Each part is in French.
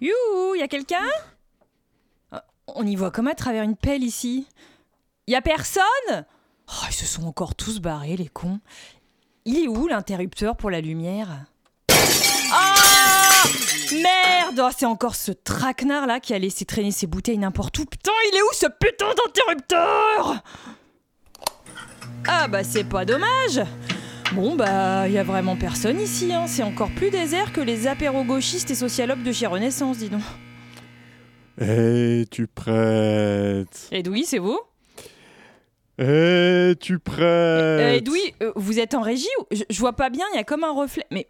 You, y a quelqu'un? Ah, On y voit comme à travers une pelle ici. Y a personne? Oh, ils se sont encore tous barrés, les cons. Il est où l'interrupteur pour la lumière? Ah! Merde! Oh, C'est encore ce traquenard là qui a laissé traîner ses bouteilles n'importe où. Putain, il est où ce putain d'interrupteur? Ah bah c'est pas dommage Bon bah y a vraiment personne ici, hein. c'est encore plus désert que les apéros gauchistes et socialopes de chez Renaissance, dis donc. Es-tu prête Edoui, c'est vous? Es-tu prête euh, Edoui, euh, vous êtes en régie ou... je, je vois pas bien, il y a comme un reflet. Mais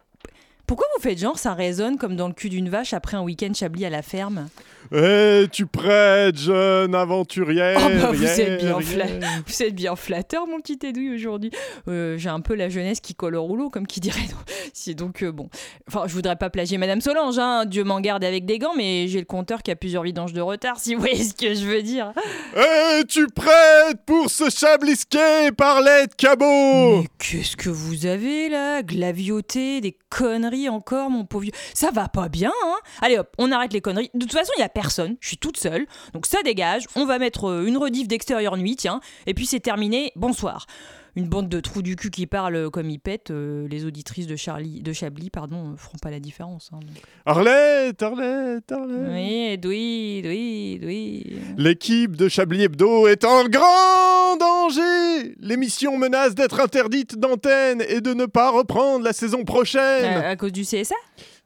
pourquoi vous faites genre ça résonne comme dans le cul d'une vache après un week-end chablis à la ferme? Es-tu prête, jeune aventurière Oh bah vous Yeah, êtes bien yeah. Vous êtes bien flatteur, mon petit Edoui, aujourd'hui. Euh, J'ai un peu la jeunesse qui colle au rouleau, comme qui dirait. C'est donc euh, bon. Enfin, je voudrais pas plagier Madame Solange, hein. Dieu m'en garde avec des gants, mais j'ai le compteur qui a plusieurs vidanges de retard, si vous voyez ce que je veux dire. Es-tu prête pour ce chablisquet par l'aide cabot Mais qu'est-ce que vous avez là? Glavioté, des conneries encore, mon pauvre vieux. Ça va pas bien, hein Allez hop, on arrête les conneries. De toute façon, il y a personne. Je suis toute seule. Donc ça dégage. On va mettre euh, une rediff d'extérieur nuit, tiens. Et puis c'est terminé. Bonsoir. Une bande de trous du cul qui parlent comme ils pètent. euh, les auditrices de, Charlie, de Chablis pardon, euh, feront pas la différence. hein, donc. Arlette, Arlette, Arlette. Oui, Edoui, Edoui, Edoui. L'équipe de Chablis Hebdo est en grand danger L'émission menace d'être interdite d'antenne et de ne pas reprendre la saison prochaine à cause du CSA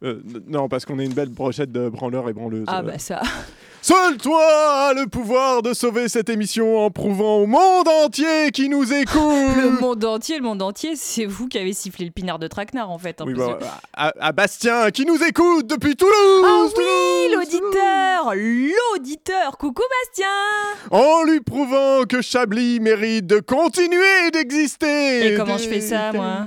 Euh, Non, parce qu'on est une belle brochette de branleurs et branleuses. Ah Euh, bah ça. Seul toi as le pouvoir de sauver cette émission en prouvant au monde entier qui nous écoute. Le monde entier, le monde entier, c'est vous qui avez sifflé le pinard de traquenard en fait. hein, Oui, bah, que- à, à Bastien qui nous écoute depuis Toulouse Ah oui, l'auditeur L'auditeur. Coucou Bastien. En lui prouvant que Chablis mérite de continuer d'exister. Et comment je fais ça, moi?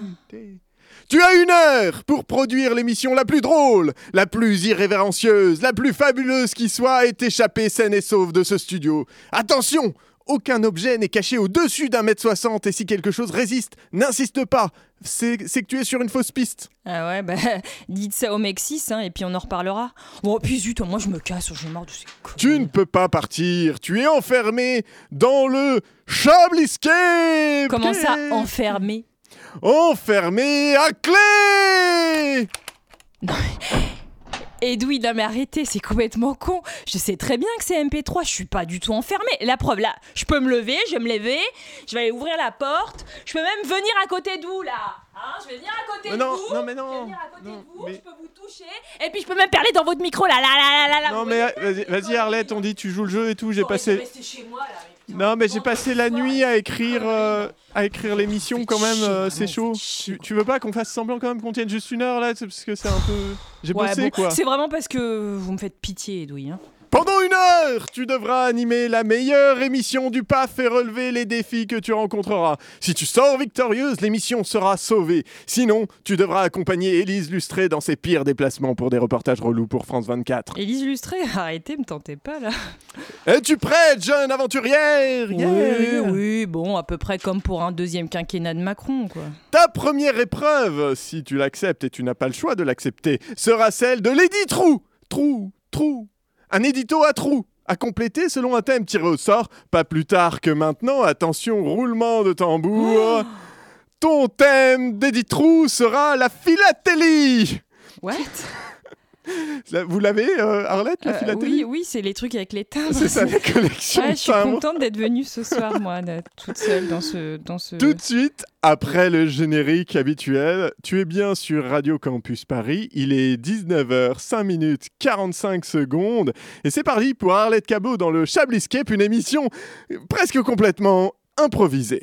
Tu as une heure pour produire l'émission la plus drôle, la plus irrévérencieuse, la plus fabuleuse qui soit et t'échapper saine et sauve de ce studio. Attention aucun objet n'est caché au-dessus d'un mètre soixante et si quelque chose résiste, n'insiste pas. C'est que tu es sur une fausse piste. Ah ouais, bah dites ça au mec 6 hein, et puis on en reparlera. Bon, puis zut, moi je me casse, j'ai marre de ces Tu ne peux pas partir, tu es enfermé dans le Chabliscape Comment ça, enfermé? Enfermé à clé Edoui, non mais arrêtez, c'est complètement con. Je sais très bien que c'est MP3, je suis pas du tout enfermé. La preuve, là, je peux me lever, je vais me lever, je vais aller ouvrir la porte, je peux même venir à côté de vous, là. Hein, je vais venir à côté Mais de non, vous. non, mais Je vais non, venir à côté non, de vous, mais- je peux vous toucher, et puis je peux même parler dans votre micro, là, là, là, là, là. Non mais vas-y, vas-y, Arlette, on dit tu joues le jeu et tout, j'ai passé... chez moi, là. Non mais j'ai passé la nuit à écrire, euh, à écrire l'émission quand même, euh, c'est chaud. Tu, tu veux pas qu'on fasse semblant quand même qu'on tienne juste une heure là, c'est parce que c'est un peu... J'ai Ouais, bossé bon, quoi. C'est vraiment parce que vous me faites pitié, Edoui. Hein. Pendant une heure, tu devras animer la meilleure émission du PAF et relever les défis que tu rencontreras. Si tu sors victorieuse, l'émission sera sauvée. Sinon, tu devras accompagner Élise Lustré dans ses pires déplacements pour des reportages relous pour France 24. Élise Lustré, arrêtez, me tentez pas là. Es-tu prête, jeune aventurière? Yeah, Oui, oui, bon, à peu près comme pour un deuxième quinquennat de Macron, quoi. Ta première épreuve, si tu l'acceptes et tu n'as pas le choix de l'accepter, sera celle de Lady Trou. Trou, trou. Un édito à trous. À compléter selon un thème tiré au sort, pas plus tard que maintenant, attention, roulement de tambour. Ton thème Trou sera la philatélie. What? Vous l'avez, euh, Arlette, la Euh, philatélie Oui, oui, c'est les trucs avec les timbres. C'est ça, Ouais, de je suis contente d'être venue ce soir, moi, toute seule dans ce, dans ce. Tout de suite, après le générique habituel, tu es bien sur Radio Campus Paris. Il est 19h, 5 minutes 45 secondes. Et c'est parti pour Arlette Cabot dans le Chabliscape, une émission presque complètement improvisée.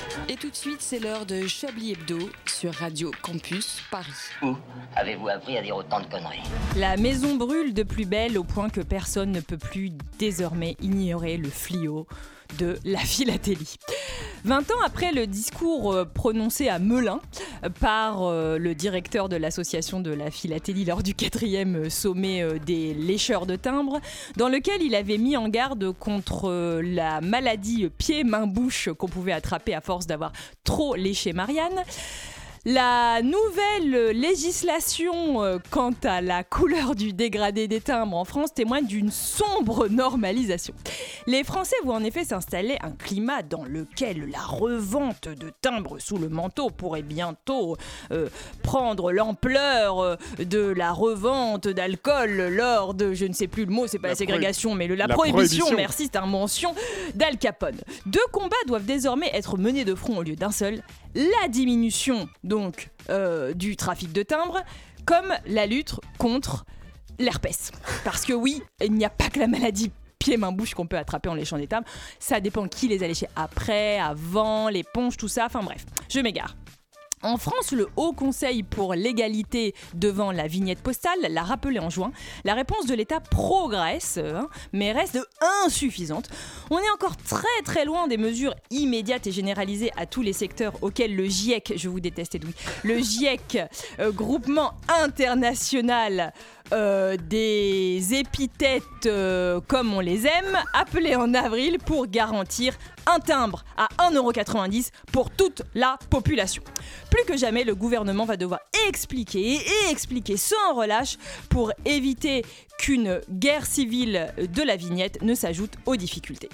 Et tout de suite, c'est l'heure de Chablis Hebdo sur Radio Campus Paris. Où avez-vous appris à dire autant de conneries La maison brûle de plus belle au point que personne ne peut plus désormais ignorer le fléau de la philatélie. 20 ans après le discours euh, prononcé à Melun, par euh, le directeur de l'association de la philatélie lors du quatrième euh, sommet euh, des lécheurs de timbres, dans lequel il avait mis en garde contre euh, la maladie pied-main-bouche qu'on pouvait attraper à force d'avoir trop léché Marianne. La nouvelle législation euh, quant à la couleur du dégradé des timbres en France témoigne d'une sombre normalisation. Les Français voient en effet s'installer un climat dans lequel la revente de timbres sous le manteau pourrait bientôt euh, prendre l'ampleur euh, de la revente d'alcool lors de, je ne sais plus le mot, c'est pas la, La ségrégation, mais le, la, la prohibition, prohibition. merci, c'est un mention d'Al Capone. Deux combats doivent désormais être menés de front au lieu d'un seul, la diminution donc euh, du trafic de timbres, comme la lutte contre l'herpès. Parce que oui, il n'y a pas que la maladie pied-main-bouche qu'on peut attraper en léchant des timbres. Ça dépend qui les a léchés après, avant, l'éponge, tout ça. Enfin bref, je m'égare. En France, le Haut Conseil pour l'égalité devant la vignette postale l'a rappelé en juin. La réponse de l'État progresse, hein, mais reste insuffisante. On est encore très très loin des mesures immédiates et généralisées à tous les secteurs auxquels le GIEC, je vous déteste Edoui, le GIEC, euh, groupement international euh, des épithètes euh, comme on les aime, appelé en avril pour garantir un timbre à 1,90€ pour toute la population. Plus que jamais, le gouvernement va devoir expliquer et expliquer sans relâche pour éviter qu'une guerre civile de la vignette ne s'ajoute aux difficultés.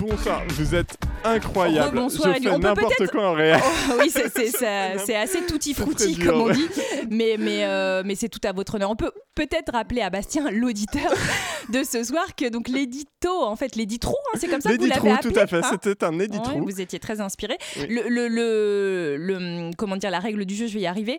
Bonsoir, vous êtes incroyable. Rebonsoir, Je fais n'importe quoi en réel. Oh, oui, c'est- c'est ça- c'est assez tutti frutti dur. comme on dit, mais, mais, euh, mais c'est tout à votre honneur. On peut peut-être rappeler à Bastien, l'auditeur de ce soir, que donc l'édito, en fait, l'éditrou, hein, c'est comme ça que vous l'avez appelé. tout à fait, hein c'était un Ouais, éditrou. vous étiez très inspiré. Oui. Le, le, le, le- comment dire, la règle du jeu, je vais y arriver.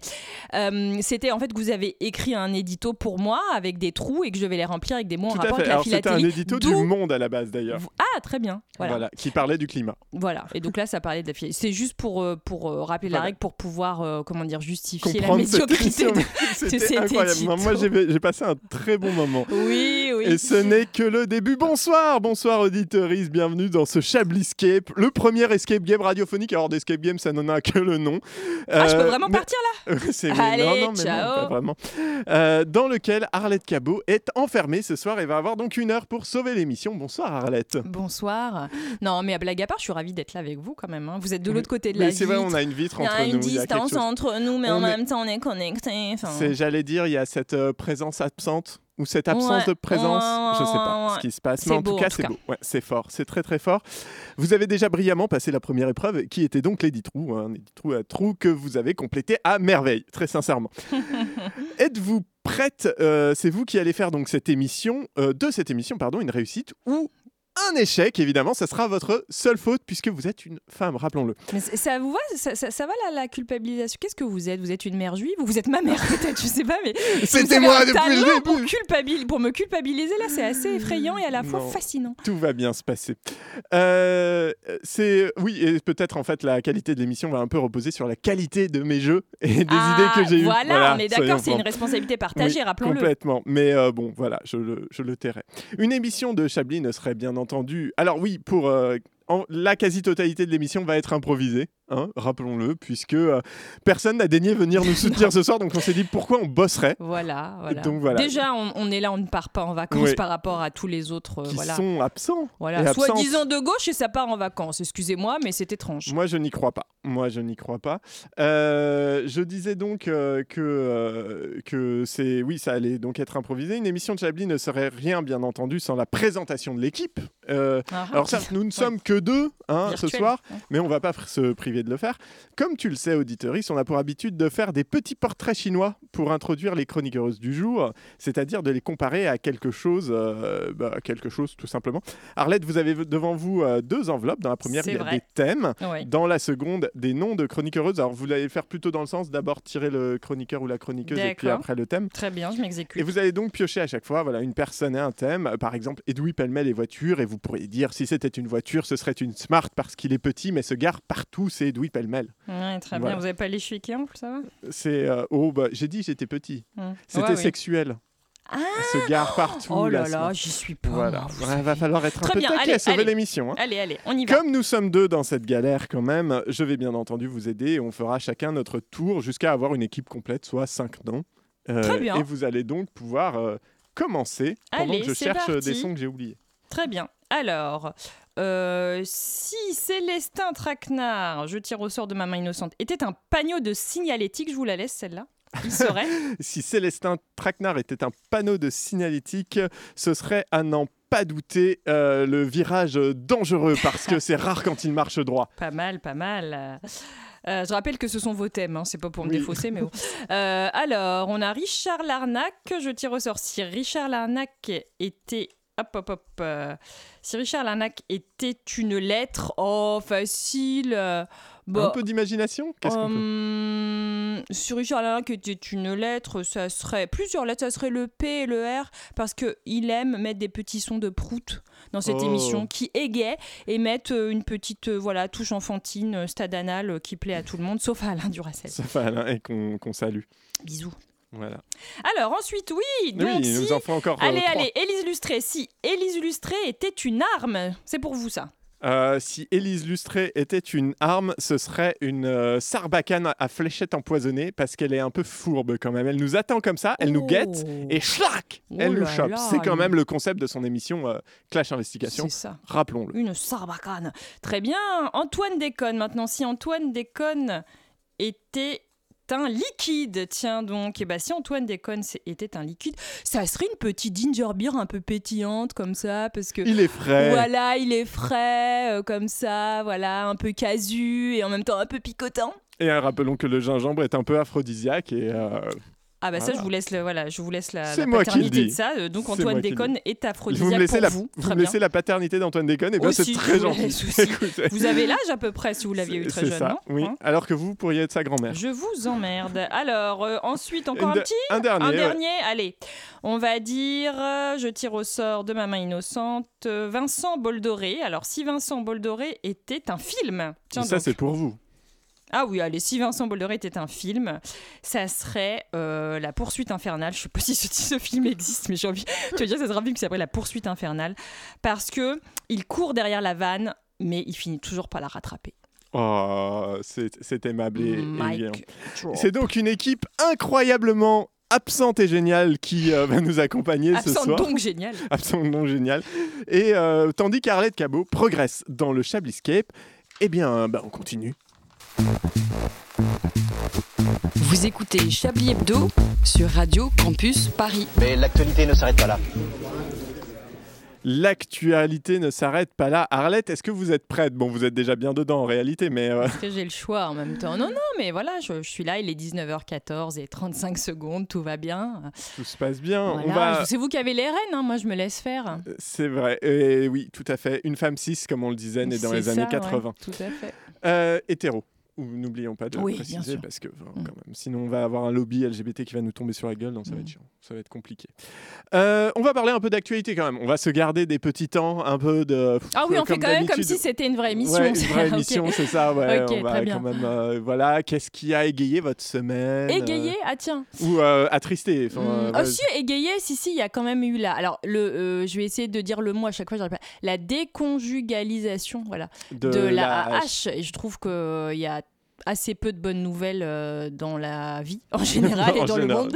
Euh, C'était en fait que vous avez écrit un édito pour moi avec des trous et que je devais les remplir avec des mots en rapport avec la Alors c'était un philatélie. édito du Monde à la base d'ailleurs. Ah, très bien. Voilà. Voilà, qui parlait du climat. Voilà, et donc là, ça parlait de la philatélie. C'est juste pour, euh, pour euh, rappeler la règle, pour pouvoir, euh, comment dire, justifier la Comprendre médiocrité. de- C'était cet incroyable. édito. Moi, j'ai passé un très bon moment. Oui, oui. Et ce n'est que le début. Bonsoir, bonsoir auditeuris, bienvenue dans ce Chabliscape, le premier escape game radiophonique. Alors d'escape game, ça n'en a que le nom. Ah, je peux vraiment mais- partir là C'est Allez, non, non, mais ciao. non, pas vraiment. Euh, dans lequel Arlette Cabot est enfermée ce soir et va avoir donc une heure pour sauver l'émission. Bonsoir Arlette. Bonsoir. Non, mais à blague à part, je suis ravie d'être là avec vous quand même. hein. Vous êtes de l'autre côté de Mais la c'est vrai, vitre. on a une vitre entre une nous. il y a quelque distance entre nous, mais On en est- même temps, on est connectés. J'allais dire, il y a cette euh, présence absente ou cette absence Ouais, de présence, ouais, je sais pas ouais, ce qui se passe, mais en beau, tout cas c'est beau, c'est fort, c'est très très fort. Vous avez déjà brillamment passé la première épreuve, qui était donc l'édit trou, hein, un édit trou à trou que vous avez complété à merveille, très sincèrement. Êtes-vous prête euh, C'est vous qui allez faire donc cette émission, euh, de cette émission, pardon, une réussite ou un échec, évidemment, ça sera votre seule faute puisque vous êtes une femme, rappelons-le. Mais ça vous va ça, ça- ça va la, la culpabilisation? Qu'est-ce que vous êtes? Vous êtes une mère juive ou vous êtes ma mère peut-être Je sais pas, mais C'était moi depuis le talent pour, début. culpabil- pour me culpabiliser là, c'est assez effrayant et à la fois Non. fascinant. Tout va bien se passer. Euh, c'est oui, et peut-être en fait la qualité de l'émission va un peu reposer sur la qualité de mes jeux et des Ah, idées que j'ai eues. Voilà, on est d'accord, c'est une responsabilité partagée, Oui, rappelons-le. Complètement. Mais euh, bon, voilà, je le, je le tairai. Une émission de Chablis ne serait bien Alors oui, pour euh, en- la quasi-totalité de l'émission va être improvisée, hein, rappelons-le, puisque euh, personne n'a daigné venir nous soutenir ce soir, donc on s'est dit pourquoi on bosserait? Voilà, voilà. Donc voilà. Déjà, on, on est là, on ne part pas en vacances par rapport à tous les autres. euh, Qui voilà. sont absents. Voilà, absentes. soi-disant de gauche et ça part en vacances. Excusez-moi, mais c'est étrange. Moi, je n'y crois pas. Moi, je n'y crois pas. Euh, je disais donc que, que c'est, oui, ça allait donc être improvisé. Une émission de Chablis ne serait rien, bien entendu, sans la présentation de l'équipe. Euh, Ah, alors certes, nous ne sommes que deux hein, ce soir, Ouais. mais on va pas se priver de le faire. Comme tu le sais, auditoris, on a pour habitude de faire des petits portraits chinois pour introduire les chroniqueuses du jour, c'est-à-dire de les comparer à quelque chose, euh, bah, quelque chose tout simplement. Arlette, vous avez devant vous euh, deux enveloppes. Dans la première, il y a vrai. des thèmes. Dans la seconde, des noms de chroniqueuses. Alors, vous allez le faire plutôt dans le sens d'abord tirer le chroniqueur ou la chroniqueuse et puis après le thème. Très bien, je Et m'exécute. vous allez donc piocher à chaque fois voilà, une personne et un thème. Par exemple, Edoui Pellemel et voitures. Et vous pourriez dire si c'était une voiture, ce serait une Smart parce qu'il est petit mais se gare partout. C'est Edoui Pellemel. Ouais, très Voilà. bien. Vous n'avez pas les chiquets en plus, ça va? C'est. euh, oh, bah, j'ai dit j'étais petit. Hum. C'était Ouais, sexuel. Ah se gare partout. Oh là là, j'y suis pas. Voilà, Ouais, savez. va falloir être un Très peu bien, taquet allez, à sauver l'émission. hein. Allez, allez, on y va. Comme nous sommes deux dans cette galère quand même, je vais bien entendu vous aider et on fera chacun notre tour jusqu'à avoir une équipe complète, soit cinq noms. Euh, Très bien. Et vous allez donc pouvoir euh, commencer pendant Allez, que je cherche euh, des parti. sons que j'ai oubliés. Très bien. Alors, euh, si Célestin Traquenard, je tire au sort de ma main innocente, était un panneau de signalétique, je vous la laisse celle-là. Il serait. Si Célestin Traquenard était un panneau de signalétique, ce serait à n'en pas douter euh, le virage dangereux parce que c'est rare quand il marche droit. Pas mal, pas mal. Euh, je rappelle que ce sont vos thèmes, hein, c'est pas pour me Oui. défausser, mais bon. Euh, alors, on a Richard Larnac, je tire au sort. Si Richard Larnac était. Hop, hop, hop. euh, si Richard Larnac était une lettre, oh, facile. euh, bon, Un peu d'imagination Qu'est-ce qu'on peut- Hum, si Richard Larnac était une lettre, ça serait plusieurs lettres, ça serait le P et le R, parce que il aime mettre des petits sons de prout dans cette Oh. émission, qui égayent et mettent euh, une petite euh, voilà touche enfantine, euh, stade anal, euh, qui plaît à tout le monde, sauf à Alain Duracell. Ça fait Alain et qu'on qu'on salue. Bisous. Voilà. Alors ensuite, oui, donc oui, si... nous en faut encore euh, Allez, allez, Élise Lustré. Si Élise Lustré était une arme, c'est pour vous ça. Euh, si Élise Lustré était une arme, ce serait une euh, sarbacane à- fléchette empoisonnée parce qu'elle est un peu fourbe quand même. Elle nous attend comme ça, elle nous guette et schlac Oh Elle nous chope. C'est quand même le concept de son émission euh, Clash Investigation. C'est ça. Rappelons-le. Une sarbacane. Très bien. Antoine déconne maintenant. Si Antoine déconne était un liquide, tiens donc, et bah si Antoine déconne était un liquide, ça serait une petite ginger beer un peu pétillante comme ça, parce que Il est frais. voilà, il est frais euh, comme ça, voilà, un peu casu et en même temps un peu picotant. Et euh, rappelons que le gingembre est un peu aphrodisiaque et euh, Ah bah ça je vous laisse le voilà, je vous laisse la, paternité de ça. Euh, Donc Antoine déconne est aphrodisiaque pour la, vous. vous me laissez la paternité d'Antoine Déconne, et bien c'est très gentil. Vous avez l'âge à peu près si vous l'aviez eu très c'est jeune, ça, non oui. Hein Alors que vous pourriez être sa grand-mère. Je vous emmerde. Alors, euh, ensuite, encore un petit un dernier. Un ouais. dernier Allez. On va dire, euh, je tire au sort de ma main innocente, euh, Vincent Boldoré. Alors, si Vincent Boldoré était un film. Tiens Ça c'est pour vous. Ah oui, allez, si Vincent Boldoré était un film, ça serait euh, La poursuite infernale. Je sais pas si ce, ce film existe, mais j'ai envie. Veux dire, ça sera un film qui s'appelle La poursuite infernale. Parce que il court derrière la vanne, mais il finit toujours par la rattraper. Oh, c'est aimable et, bien. C'est donc une équipe incroyablement absente et géniale qui euh, va nous accompagner ce soir. donc génial. Absolument génial. Et euh, tandis qu'Arlette Cabot progresse dans le Chabliscape, eh bien, bah, on continue. Vous écoutez Chablis Hebdo sur Radio Campus Paris. Mais l'actualité ne s'arrête pas là. L'actualité ne s'arrête pas là. Arlette, est-ce que vous êtes prête? Bon, vous êtes déjà bien dedans en réalité, mais euh, Parce que j'ai le choix en même temps. Non, non, mais voilà, je, je suis là, il est 19h14 et 35 secondes, tout va bien. tout se passe bien. Voilà, On va... C'est vous qui avez les rênes, hein, moi je me laisse faire. C'est vrai. Et oui, tout à fait. Une femme cis, comme on le disait, née dans les ça, années ouais, 80. tout à fait. Euh, hétéro. Ou N'oublions pas de le Oui, préciser parce que enfin, Mm. quand même, sinon on va avoir un lobby LGBT qui va nous tomber sur la gueule, donc ça va Mm. être chiant, ça va être compliqué. Euh, on va parler un peu d'actualité quand même. On va se garder des petits temps, un peu de. Ah oui, on fait quand même comme si c'était une vraie émission. Ouais, une vraie émission, c'est ça. Ouais, Ok, on va très bien. quand même. euh, voilà, qu'est-ce qui a égayé votre semaine euh, Égayé Ah tiens. Ou euh, attristé. enfin, Hmm. euh, Ah si, égayé, si, si, il y a quand même eu là. Alors, le, euh, je vais essayer de dire le mot à chaque fois, pas. La déconjugalisation, voilà, de, la H. Et je trouve qu'il y a assez peu de bonnes nouvelles euh, dans la vie en général et En dans le monde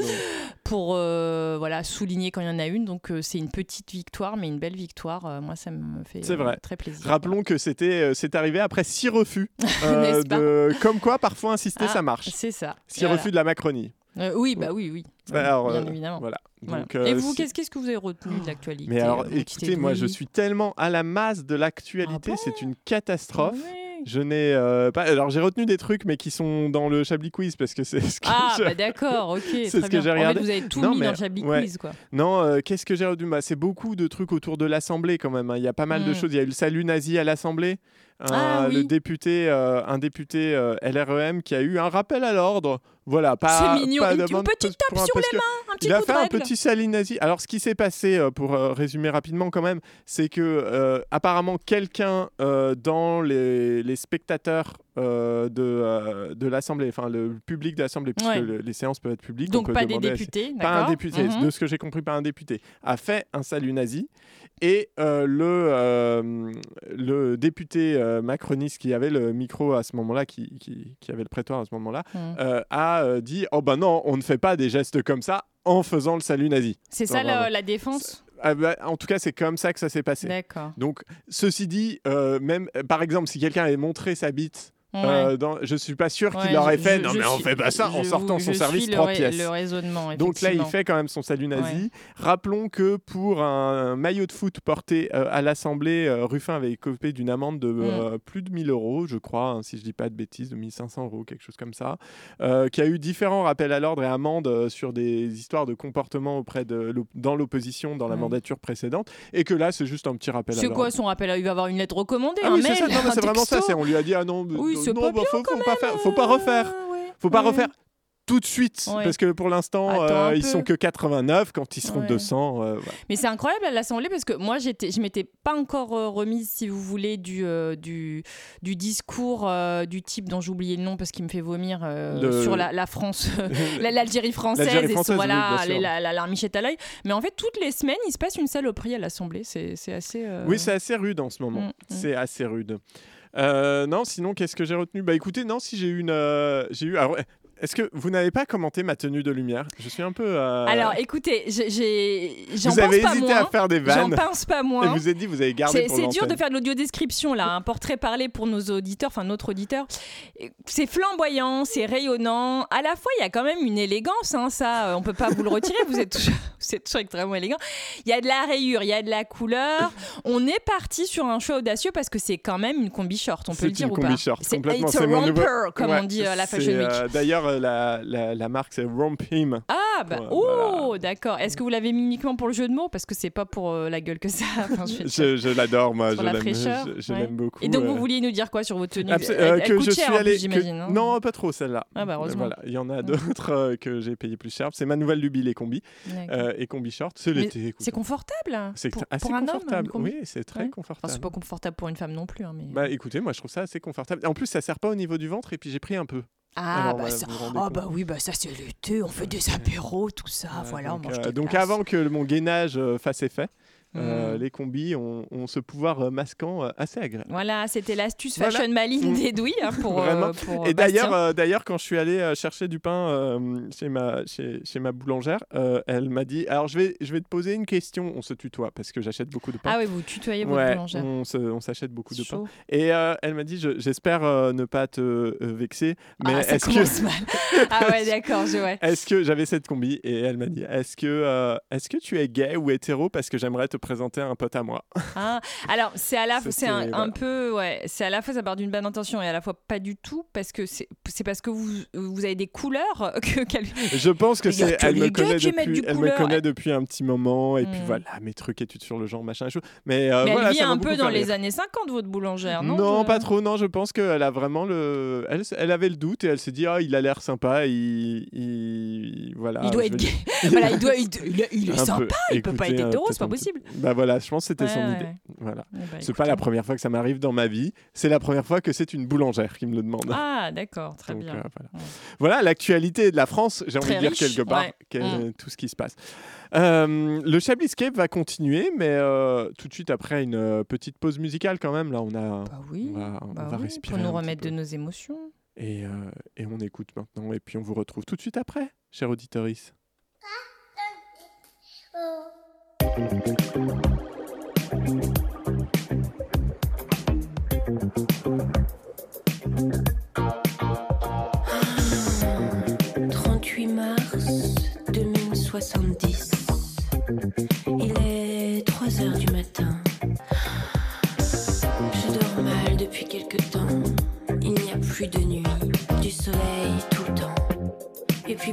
pour euh, voilà souligner quand il y en a une. Donc euh, c'est une petite victoire, mais une belle victoire. Moi, ça me fait vrai. très plaisir. Rappelons que c'était, c'est arrivé après six refus. de, comme quoi, parfois insister, Ah, ça marche. C'est ça. Six Voilà. refus de la Macronie. Euh, oui, bah oui, oui. Alors, bien évidemment. Voilà. Voilà. Donc, Et vous, qu'est-ce qu'est-ce que vous avez retenu de l'actualité? Mais alors, écoutez, moi, je suis tellement à la masse de l'actualité, Ah bon c'est une catastrophe. Ah oui. Je n'ai euh, pas. Alors, j'ai retenu des trucs, mais qui sont dans le Chablis Quiz parce que c'est ce que Ah, je- bah d'accord, ok. C'est ce que j'ai En fait, regardé. vous avez tout Non, mis mais- dans le Chablis ouais. Quiz, quoi. Non, euh, qu'est-ce que j'ai retenu? Bah, C'est beaucoup de trucs autour de l'Assemblée quand même. hein. Il y a pas mal de Mm. choses. Il y a eu le salut nazi à l'Assemblée. Un- Ah, Le député, euh, un député euh, LREM qui a eu un rappel à l'ordre. Voilà, pas. Mignon. pas Une- une petite tape sur les Un petit Il a fait un petit salut nazi. Alors, ce qui s'est passé, euh, pour euh, résumer rapidement quand même, c'est que euh, apparemment quelqu'un euh, dans les, les spectateurs euh, de, euh, de l'Assemblée, enfin le public de l'Assemblée, puisque Ouais. le- les séances peuvent être publiques. Donc on peut pas des à- députés, Pas un député, Mhm. de ce que j'ai compris, pas un député, a fait un salut nazi. Et euh, le, euh, le député euh, macroniste qui avait le micro à ce moment-là, qui, qui, qui avait le prétoire à ce moment-là, Mhm. euh, a euh, dit Oh ben non, on ne fait pas des gestes comme ça en faisant le salut nazi. C'est ça la, défense? Ah bah, en tout cas, c'est comme ça que ça s'est passé. Donc, ceci dit, euh, même euh, par exemple, si quelqu'un avait montré sa bite, Ouais. euh, dans, je suis pas sûr qu'il Ouais, l'aurait fait. je- non, je mais on suis- fait pas ça en sortant son service trois pièces. Le raisonnement, Donc là, il fait quand même son salut nazi. Rappelons que pour un maillot de foot porté euh, à l'Assemblée, euh, Ruffin avait écopé d'une amende de Mm. euh, plus de 1000 euros, je crois, hein, si je dis pas de bêtises, de 1500 euros, quelque chose comme ça, euh, qui a eu différents rappels à l'ordre et amendes euh, sur des histoires de comportement auprès de dans l'opposition dans la Mm. mandature précédente, et que là, c'est juste un petit rappel à C'est l'ordre. quoi son rappel? Il va avoir une lettre recommandée, Ah un oui, c'est mail, c'est vraiment ça. c'est- On lui a dit, ah non, Oui, euh, c'est non, pas bah, faut, faut pas faire, faut Euh, pas refaire. ouais. Faut pas Ouais. refaire tout de suite, Ouais. parce que pour l'instant, euh, ils sont que 89. Quand ils seront Ouais. 200, euh. Mais c'est incroyable à l'Assemblée parce que moi, j'étais, je m'étais pas encore euh, remise, si vous voulez, du, euh, du, du discours euh, du type dont j'ai oublié le nom parce qu'il me fait vomir euh, Le- sur la, la France, la- l'Algérie française, et française, voilà, oui, la, la larmichette à l'œil. Mais en fait, toutes les semaines, il se passe une saloperie à l'Assemblée. C'est, assez. euh, Oui, c'est assez rude en ce moment. Mm, mm. C'est assez rude. Euh, non, sinon, qu'est-ce que j'ai retenu? Bah écoutez, non, si j'ai eu une. euh, j'ai eu. alors, est-ce que vous n'avez pas commenté ma tenue de lumière? Je suis un peu. euh, Alors, écoutez, j'ai, j'en vous avez pas hésité moins. à faire des J'en vannes. pense pas Et moins. vous êtes dit, vous avez gardé C'est dur de faire de l'audio-description, là, un portrait parlé pour nos auditeurs, enfin notre auditeur. Et C'est flamboyant, c'est rayonnant. À la fois, il y a quand même une élégance, hein, ça, euh, on peut pas vous le retirer, vous êtes toujours, vous êtes toujours extrêmement élégant. Il y a de la rayure, il y a de la couleur. On est parti sur un choix audacieux parce que c'est quand même une combi short, on peut le dire une ou pas combi short, C'est complètement. it's a C'est mon nouveau- romper, comme Ouais, on dit à la c'est, Fashion Week. euh, D'ailleurs, euh, la, la, la marque, c'est Romp Him. Ah, bah, Ouais, oh, d'accord. Est-ce que vous l'avez mis uniquement pour le jeu de mots? Parce que c'est pas pour euh, la gueule que ça. Enfin, je l'adore, moi. Je la l'aime, je, ouais. beaucoup. Et donc, euh. vous vouliez nous dire quoi sur Abso- Elle- euh, elle que coûte je cher, suis allé. que- hein. Non, pas trop celle-là. Ah bah, Euh, heureusement. Voilà. Il y en a d'autres euh, que j'ai payé plus cher. C'est ma nouvelle lubie, les combis. Euh, et combi short, c'est l'été. C'est confortable C'est pour, assez pour un homme, confortable. oui, c'est très confortable. c'est pas confortable pour une femme non plus. hein. Bah écoutez, moi je trouve ça assez confortable. En plus, ça sert pas au niveau du ventre et puis j'ai pris un peu. Ah, Alors, bah ça... ah compte. bah oui, bah ça c'est l'été, on fait des apéros, tout ça. Euh, voilà, donc, on mange euh, des donc glaces. avant que mon gainage euh, fasse effet, euh, Mm. les combis ont, ont ce pouvoir euh, masquant euh, assez agréable. Voilà, c'était l'astuce Voilà. fashion maligne Mm. d'Edoui hein, pour, euh, Et d'ailleurs, euh, quand je suis allé chercher du pain chez, ma, chez, chez ma boulangère, elle m'a dit Alors, je vais, je vais te poser une question. On se tutoie parce que j'achète beaucoup de pain. Ah oui, vous tutoyez votre Ouais, boulangère. on, se- on s'achète beaucoup de pain. Et elle m'a dit je- J'espère ne pas te vexer, mais ah, est-ce que. mal. ah ouais, d'accord, je ouais. Est-ce que j'avais cette combi et elle m'a dit est-ce que est-ce que tu es gay ou hétéro? Parce que j'aimerais te présenter un pote à moi Ah, alors c'est à la fois c'est un, peu ouais c'est à la fois ça part d'une bonne intention et à la fois pas du tout parce que c'est parce que vous vous avez des couleurs que qu'elle- Je pense que c'est elle me connaît depuis du elle me couleur. connaît depuis un petit moment et puis Hmm. voilà mes trucs études sur le genre machin et tout. Mais, euh, mais voilà, elle vit ça un peu dans les années 50 votre boulangère non? Je- pas trop, non, je pense qu'elle a vraiment le. Elle, elle avait le doute et elle s'est dit Ah, il a l'air sympa, il. il- Voilà. il doit être gay voilà il doit il, il- est Un sympa peu. il peut pas être hétéro c'est pas possible Bah voilà, je pense que c'était Ouais, son ouais, idée. Voilà. Eh ben, C'est pas la première fois que ça m'arrive dans ma vie. C'est la première fois que c'est une boulangère qui me le demande. ah d'accord très Donc, bien euh, voilà, Ouais. Voilà, l'actualité de la France, j'ai envie de dire riche, quelque part, Mm. tout ce qui se passe. Euh, le Chabliscape va continuer, mais euh, tout de suite après une euh, petite pause musicale quand même. Là, on a, bah oui, on va, on bah va oui, respirer pour nous remettre de nos émotions Et, euh, et on écoute maintenant, et puis on vous retrouve tout de suite après, cher auditoris.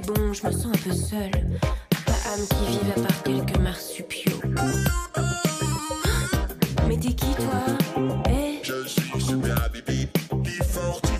Bon, je me sens un peu seule. Pas âme qui vive à part quelques marsupiaux. Mais t'es qui toi? Eh? Je suis super bibi qui Hein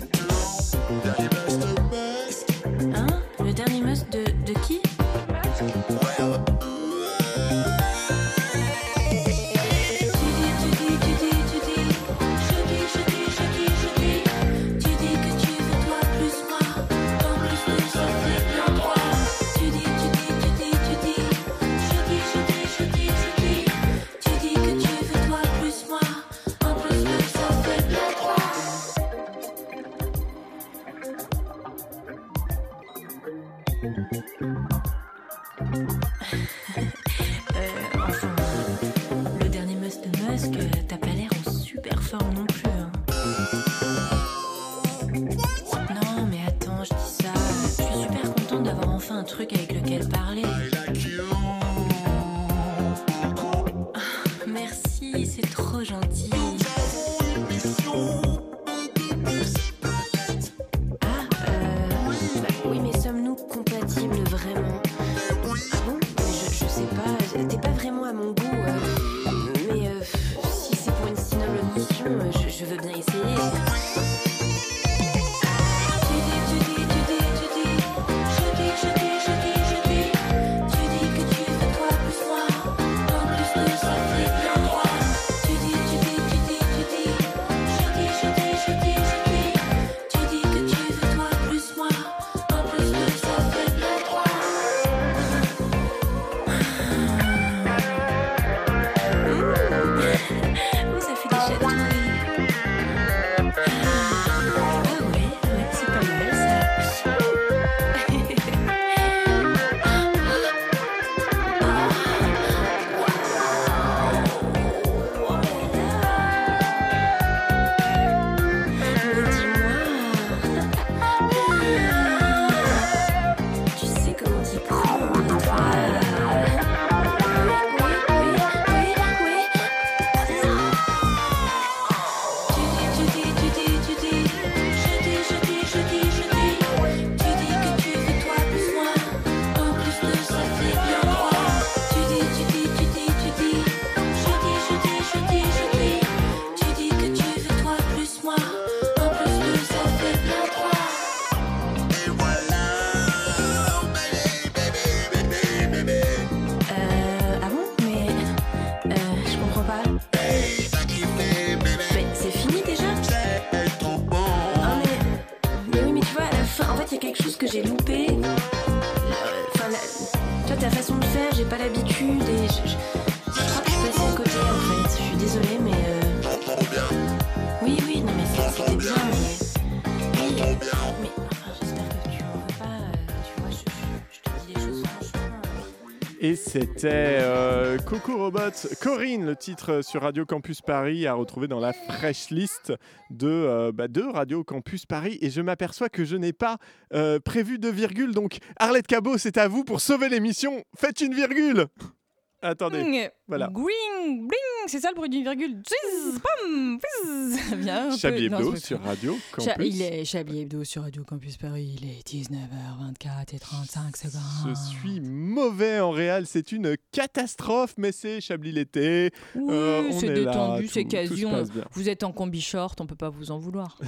Euh, le dernier must de Musk, euh, t'as pas l'air en super forme non plus. Hein. Non mais attends, je dis ça. Je suis super contente d'avoir enfin un truc avec lequel parler. C'était euh, Coco Robot, Corinne, le titre sur Radio Campus Paris, à retrouver dans la fresh list de, euh, bah, de Radio Campus Paris. Et je m'aperçois que je n'ai pas euh, prévu de virgule. Donc, Arlette Cabot, c'est à vous pour sauver l'émission. Faites une virgule Attendez, Bling, voilà. Bling, bling, c'est ça le bruit d'une virgule. Pam. Bien peu- Chablis Hebdo sur. Radio Campus. Cha- il est Chablis Hebdo sur Radio Campus Paris. Il est 19h24 et 35 secondes. Je suis mauvais en réel, c'est une catastrophe, mais c'est Chablis l'été. Oui, Euh, c'est détendu, c'est tout quasi. se on- passe bien. Vous êtes en combi short, on peut pas vous en vouloir.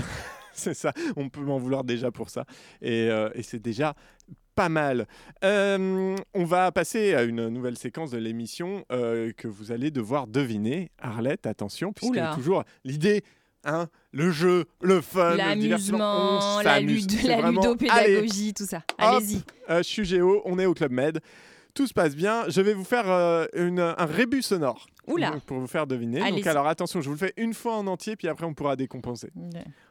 C'est ça, on peut m'en vouloir déjà pour ça. Et, euh, et c'est déjà pas mal. Euh, on va passer à une nouvelle séquence de l'émission euh, que vous allez devoir deviner. Arlette, attention, puisqu'il y a Oula. toujours l'idée, hein, le jeu, le fun, le divertissement. L'amusement, on la, la vraiment- ludopédagogie, tout ça. Allez-y. euh, je suis Géo, on est au Club Med. Tout se passe bien. Je vais vous faire euh, une- un rébus sonore. Oula. Donc, Pour vous faire deviner. Donc Allez-y. alors attention, je vous le fais une fois en entier, puis après on pourra décompenser.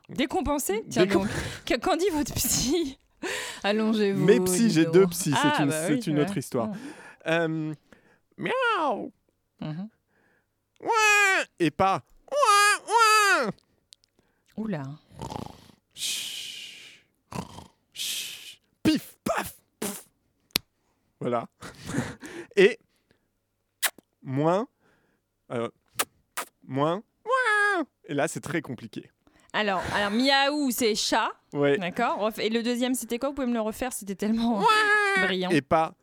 Décompensé Tiens Décom- donc. Qu'en dit votre psy? Allongez-vous. Mes psys, j'ai deux psys, c'est Ah, une, bah oui, une autre histoire. Euh, miaou Mhm. Et pas ouin. Oula. Chut. Chut. Pif, paf. Voilà. Et moins, euh, moins. Et là, c'est très compliqué. Alors, alors miaou, c'est chat. Ouais. D'accord. Et le deuxième, c'était quoi? Vous pouvez me le refaire C'était tellement brillant. Et pas.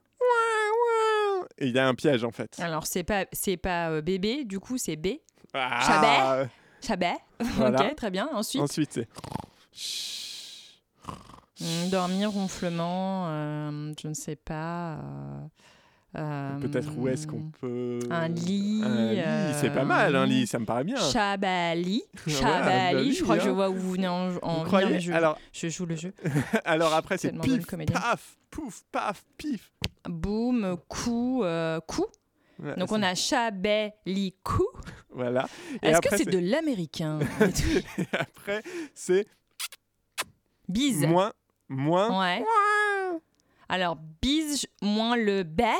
Et il y a un piège en fait. Alors, c'est pas, c'est pas euh, bébé, du coup, c'est B. Ah. Chabet Chabet. Voilà. ok, très bien. Ensuite, Ensuite, c'est. hum, dormir, ronflement, euh, je ne sais pas. euh, Peut-être où est-ce qu'on peut. Un lit. Un lit, euh, c'est pas mal, un lit, ça me paraît bien. Chabali. Ouais, Chabali. Bali, je crois que je hein. vois où vous venez en, en Vous venir, je, alors, je joue le jeu. alors après, c'est pif, paf, pouf, paf, pif. Boum, coup, euh, coup. Ouais, Donc on a Chabeli, coup. Voilà. Est-ce que c'est de l'américain? Et après, c'est Bise. moins, moins. Ouais. Alors, bise moins le bé,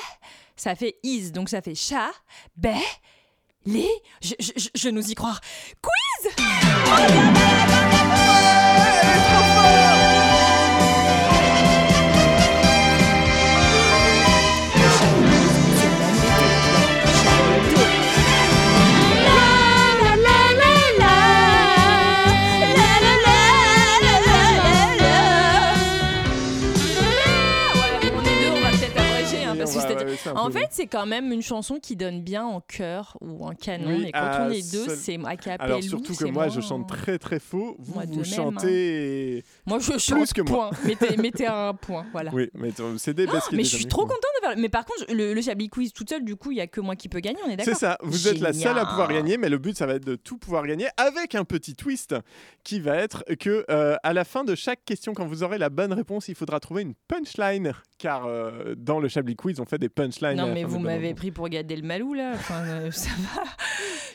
ça fait is. Donc ça fait chat, bé, les. Je, je, je- n'ose y croire. Quiz En peu- fait, c'est quand même une chanson qui donne bien en chœur ou en canon. Oui, et quand à on est deux, c'est a cappella. Alors surtout que moi, je chante très très faux. Vous, Moi, même, chantez. Moi, je chante. que moi. point. Mettez, mettez un point. Voilà. Oui, mais c'est des Oh, Mais je suis trop contente Mais par contre, le, le Chablis Quiz toute seule, du coup, il y a que moi qui peux gagner. On est d'accord C'est ça, vous êtes la seule à pouvoir gagner, mais le but, ça va être de tout pouvoir gagner avec un petit twist qui va être que euh, à la fin de chaque question, quand vous aurez la bonne réponse, il faudra trouver une punchline. Car euh, dans le Chablis Quiz, on fait des punchlines. Non, la mais vous m'avez pris pour garder le malou là. Enfin, euh, ça va.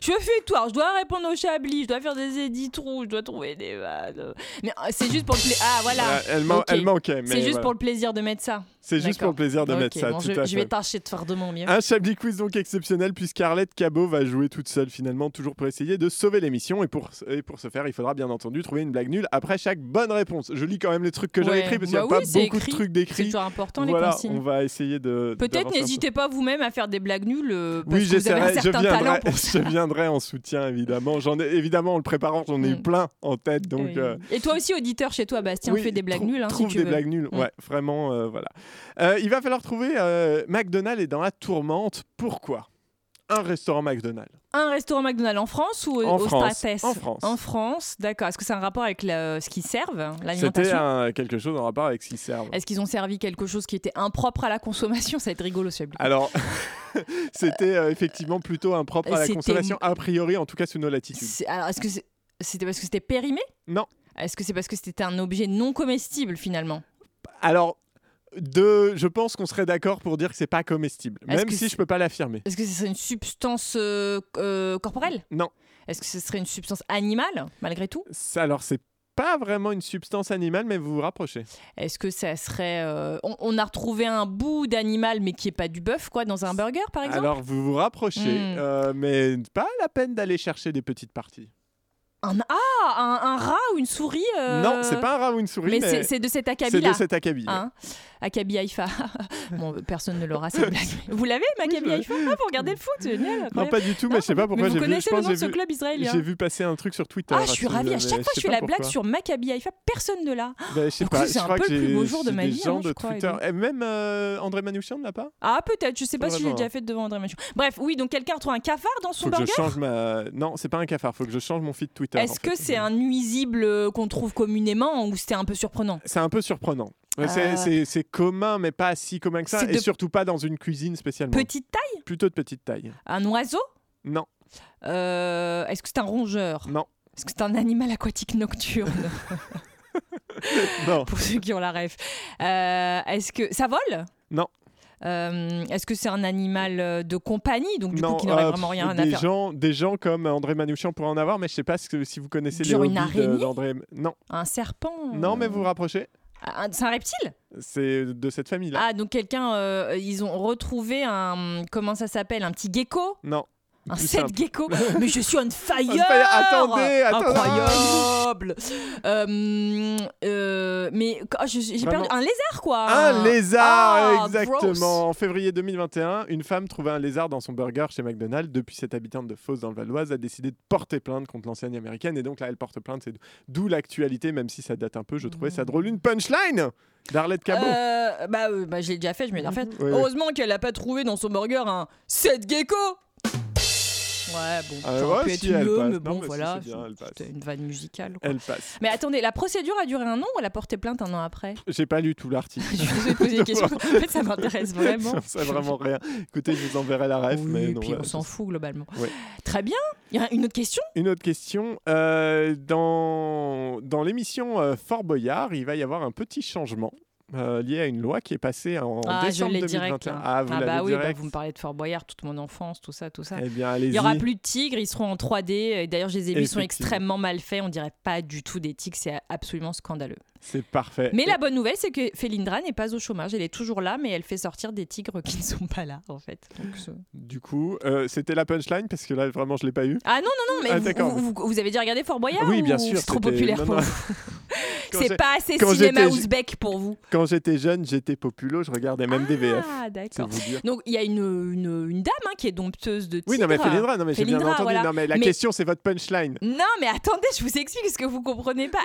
Je fais toi, je dois répondre au Chablis, je dois faire des éditrous, je dois trouver des vannes. Mais euh, c'est juste pour le plaisir. Ah voilà. Elle, man- Ok. elle manquait, C'est juste voilà. pour le plaisir de mettre ça. C'est juste pour le plaisir de mettre ça, bon, tout je, à je fait. vais tâcher de faire de mon mieux. Un Chablis Quiz donc exceptionnel puisqu'Arlette Cabot va jouer toute seule finalement, toujours pour essayer de sauver l'émission. Et pour, et pour ce faire, il faudra bien entendu trouver une blague nulle après chaque bonne réponse. Je lis quand même les trucs que j'ai écrits parce qu'il bah n'y a oui, pas c'est beaucoup écrit. de trucs C'est d'écrits. toujours important Voilà, les consignes. on va essayer de. Peut-être n'hésitez pas vous-même à faire des blagues nulles. euh, Parce Oui, que vous avez un j'essaierai, je viendrai, pour ça. je viendrai en soutien évidemment. J'en ai évidemment en le préparant, j'en ai eu Mm. plein en tête donc. Euh, Et toi aussi, auditeur chez toi, Bastien, fais des blagues nulles hein, Trouve des blagues nulles, Mm. ouais, vraiment, euh, voilà. Euh, il va falloir trouver euh, McDonald's est dans la tourmente. Pourquoi? Un restaurant McDonald's. Un restaurant McDonald's en France ou au- En au France, en France. En France, d'accord. Est-ce que c'est un rapport avec ce qu'ils servent, C'était l'alimentation? un- quelque chose en rapport avec ce qu'ils servent. Est-ce qu'ils ont servi quelque chose qui était impropre à la consommation? Ça va être rigolo, ce. Alors, c'était euh, effectivement plutôt impropre à la C'était- consommation, a priori, en tout cas sous nos latitudes. Alors, est-ce que c'était parce que c'était périmé? Non. Est-ce que c'est parce que c'était un objet non comestible finalement? Alors, de, je pense qu'on serait d'accord pour dire que c'est pas comestible, même si je peux pas l'affirmer. Est-ce que ce serait une substance euh, euh, corporelle? Non. Est-ce que ce serait une substance animale, malgré tout? Ça, alors, c'est pas vraiment une substance animale, mais vous vous rapprochez. Est-ce que ça serait... euh, on, on a retrouvé un bout d'animal, mais qui est pas du bœuf, quoi, dans un burger, par exemple? Alors, vous vous rapprochez, Hmm. euh, mais pas la peine d'aller chercher des petites parties. Un, Ah, un, un rat ou une souris euh, Non, c'est pas un rat ou une souris, Mais, mais, c'est- c'est de cet c'est acabit-là. de cet acabit. Hein Akabi Haïfa. bon, personne ne l'aura cette blague. Vous l'avez, Maccabi Oui, je- Haïfa Ah, vous regardez le foot, c'est génial. Non, pas du tout, mais je sais pas pourquoi j'ai vu. connaissez Je le pense nom de j'ai ce vu- club israélien J'ai vu passer un truc sur Twitter. Ah, je suis ravie. À chaque fois, je sais fais la blague sur Maccabi Haïfa, personne ne l'a. Ben, je sais pas. c'est je un peu que le plus beau jour de ma vie, hein, je de Twitter. Et même euh, André Manouchian ne l'a pas Ah, peut-être, je sais pas si je l'ai déjà fait devant André Manchon. Bref, oui, donc quelqu'un retrouve un cafard dans son que je burger. Non, c'est pas un cafard. Faut que je change mon feed Twitter. Est-ce en que c'est un nuisible euh, qu'on trouve communément ou c'était un peu surprenant? C'est un peu surprenant. C'est- Euh, C'est commun, mais pas si commun que ça. c'est Et de- surtout pas dans une cuisine spécialement. Petite taille? Plutôt de petite taille. Un oiseau? Non, Euh, Est-ce que c'est un rongeur? Non, Est-ce que c'est un animal aquatique nocturne? Non. Pour ceux qui ont la ref. Euh, Est-ce que ça vole? Non. Euh, Est-ce que c'est un animal euh, de compagnie, donc du non, coup qui n'aurait euh, vraiment rien à faire gens, des gens comme André Manouchian pourraient en avoir, mais je sais pas si vous connaissez Genre les une hobbies d'André. Non, Un serpent non, mais euh, vous vous rapprochez. C'est un reptile? C'est de cette famille-là. Ah, donc quelqu'un. euh, ils ont retrouvé un. Comment ça s'appelle Un petit gecko? Non. Un set gecko Mais je suis on fire, On fire, attendez, attendez. Incroyable Euh, euh, Mais oh, je- j'ai perdu. Un lézard, quoi Un lézard, Ah, exactement. gross. En février 2021, une femme trouvait un lézard dans son burger chez McDonald's. Depuis, cette habitante de Fos dans le Valoise a décidé de porter plainte contre l'enseigne américaine. Et donc là, elle porte plainte. C'est d'où l'actualité, même si ça date un peu. Je trouvais ça drôle. Une punchline d'Arlette Cabot. Euh, bah, bah, je l'ai déjà fait, je me l'ai refait. Heureusement qu'elle a pas trouvé dans son burger un 7 gecko Ouais, bon, Ah, ça aurait ouais, pu être si, mieux, passe. mais Non, bon, mais voilà. C'était une vanne musicale. quoi. Elle passe. Mais attendez, la procédure a duré un an ou elle a porté plainte un an après? J'ai pas lu tout l'article. Je vais te poser des questions. En fait, ça m'intéresse vraiment. Sais vraiment rien. Écoutez, je vous enverrai la ref. Oui, mais non, puis ouais, on s'en fout globalement. Ouais. Très bien. Il y a une autre question? Une autre question. Euh, dans dans l'émission euh, Fort Boyard, il va y avoir un petit changement euh, lié à une loi qui est passée en Ah, je décembre l'ai 2021. direct. là. Ah, vous l'avez bah oui, bah, vous me parlez de Fort Boyard, toute mon enfance, tout ça, tout ça. Eh bien, Il n'y aura plus de tigres, ils seront en 3D. Et D'ailleurs, je les ai vus, ils sont extrêmement mal faits. On dirait pas du tout des tigres, c'est absolument scandaleux. C'est parfait. Mais la bonne nouvelle, c'est que Felindra n'est pas au chômage. Elle est toujours là, mais elle fait sortir des tigres qui ne sont pas là, en fait. Donc, ce- Du coup, euh, c'était la punchline parce que là, vraiment, je l'ai pas eu. Ah non, non, non, mais Ah, vous, vous, vous- vous avez déjà regardé Fort Boyard Oui, bien sûr, C'est trop populaire non, pour non. vous. C'est pas assez cinéma ouzbek pour vous. Quand j'étais jeune, j'étais populo, je regardais même des VF. Ah, d'accord. Donc il y a une, une, une dame hein, qui est dompteuse de tigre. Oui, non, mais Félindra, non, mais j'ai bien entendu. voilà. Non, mais la Mais- question, c'est votre punchline. Non, mais attendez, je vous explique ce que vous comprenez pas.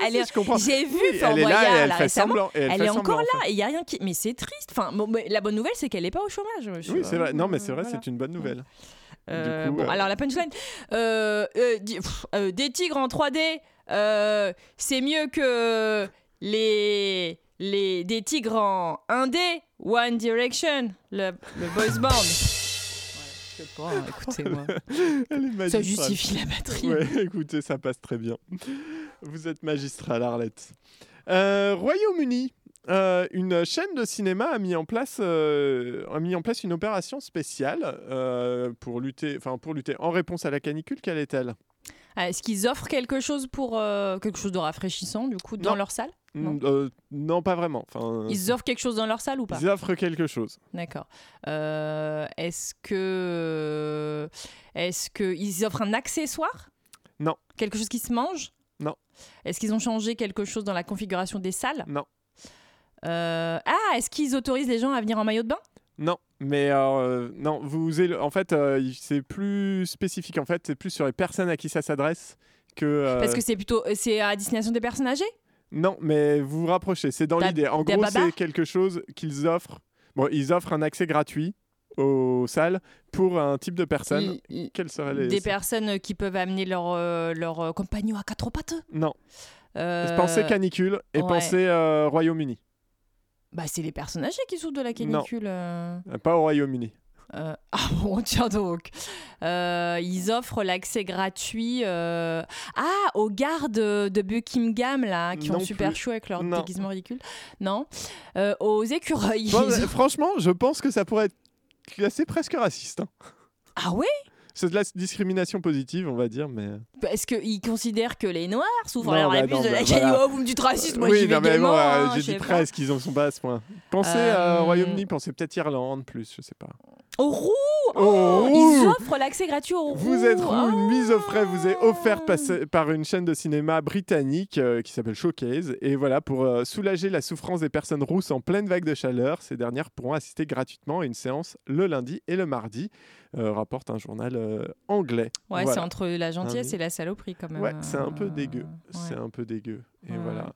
J'ai vu Fort elle elle là, fait récemment. semblant. et elle Elle fait est encore semblant, en là et il y a rien qui. Mais c'est triste. Enfin, bon, mais la bonne nouvelle, c'est qu'elle est pas au chômage. fait. Oui, c'est vrai. Non, mais c'est vrai, Voilà. c'est une bonne nouvelle. Euh, coup, bon, euh, alors la punchline. Euh, euh, pff, euh, des tigres en 3D, euh, c'est mieux que les, les des tigres en 1D, One Direction, le, le boys band. Ouais, pas, hein, écoutez-moi. Ça justifie la batterie. Ouais, écoutez, ça passe très bien. Vous êtes magistral, Arlette. Euh, Royaume-Uni. euh, une chaîne de cinéma a mis en place, euh, a mis en place une opération spéciale pour lutter, pour lutter en réponse à la canicule. Quelle est-elle? Ah, Est-ce qu'ils offrent quelque chose pour quelque chose de rafraîchissant du coup dans Non. leur salle? Non. Euh, non, pas vraiment. Enfin, Ils offrent quelque chose dans leur salle ou pas? Ils offrent quelque chose. D'accord. Euh, est-ce que est-ce que ils offrent un accessoire? Non. Quelque chose qui se mange? Non. Est-ce qu'ils ont changé quelque chose dans la configuration des salles? Non. Euh, ah, est-ce qu'ils autorisent les gens à venir en maillot de bain? Non, mais euh, non, vous en fait, euh, c'est plus spécifique. En fait, c'est plus sur les personnes à qui ça s'adresse que. euh, Parce que c'est plutôt c'est à destination des personnes âgées? Non, mais vous vous rapprochez. C'est dans Da- l'idée. En gros, c'est quelque chose qu'ils offrent. Bon, ils offrent un accès gratuit aux salles pour un type de personne. Il- il- Quelles seraient les Des personnes qui peuvent amener leur, euh, leur euh, compagnon à quatre pattes Non. Euh, Pensez canicule et ouais. pensez euh, Royaume-Uni. Bah, c'est les personnes âgées qui souffrent de la canicule. Euh, Pas au Royaume-Uni. Euh, ah bon, tiens donc. Euh, ils offrent l'accès gratuit euh, ah, aux gardes de Buckingham, là, qui Non ont super plus. chaud avec leur Non. déguisement ridicule. Non. Aux écureuils. Bon, Ils- franchement, je pense que ça pourrait être classé presque raciste. hein. Ah ouais? C'est de la discrimination positive, on va dire, mais. Est-ce qu'ils considèrent que les Noirs souffrent alors la bah plus non, de la bah canicule voilà. Oh, vous me dites raciste, moi oui, j'y vais mais bon, euh, hein, j'ai dit presque, ils en sont pas à ce point. Pensez à Euh, Royaume-Uni, pensez peut-être Irlande plus, je sais pas. Au roux Au Ils offrent l'accès gratuit au roux Vous êtes roux, une mise au frais vous est offerte Ah. par une chaîne de cinéma britannique euh, qui s'appelle Showcase. Et voilà, pour euh, soulager la souffrance des personnes rousses en pleine vague de chaleur, ces dernières pourront assister gratuitement à une séance le lundi et le mardi, euh, rapporte un journal euh, anglais. Ouais, Voilà. c'est entre la gentillesse et la saloperie quand même. Ouais, c'est un peu dégueu. ouais. C'est un peu dégueu. Et Ouais. voilà.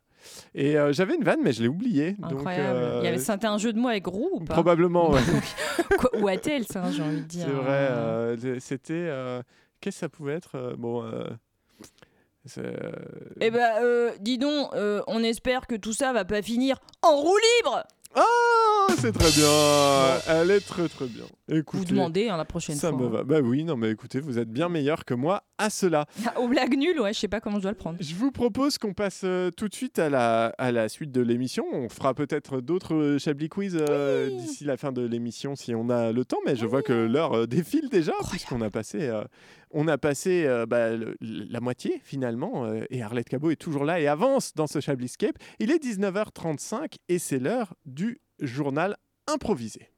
Et euh, j'avais une vanne, mais je l'ai oubliée. Donc, Incroyable. euh, Il y avait c'était un jeu de mots avec roux ou pas? Probablement, ouais. Quoi, Ou a-t-elle ça, j'ai envie de dire? C'est vrai. euh, c'était. euh, Qu'est-ce que ça pouvait être euh, Bon. euh, euh, Eh ben, euh, dis donc, euh, on espère que tout ça va pas finir en roue libre. Oh, c'est très bien. Elle est très très bien. Écoutez, Vous demandez hein, la prochaine ça fois. me va. Bah oui, non mais écoutez, vous êtes bien meilleur que moi à cela. Aux blagues nulles, ouais, je sais pas comment je dois le prendre. Je vous propose qu'on passe euh, tout de suite à la, à la suite de l'émission. On fera peut-être d'autres euh, Chablis Quiz euh, d'ici la fin de l'émission si on a le temps, mais je vois que l'heure euh, défile déjà puisqu'on a passé, on a passé euh, bah, le- la moitié finalement et Arlette Cabot est toujours là et avance dans ce Chabliscape. Il est 19h35 et c'est l'heure du journal improvisé.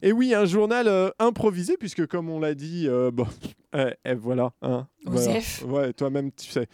Et oui, un journal euh, improvisé, puisque comme on l'a dit, euh, bon, eh, eh, voilà. Hein, voilà. Ouais, toi-même, tu sais.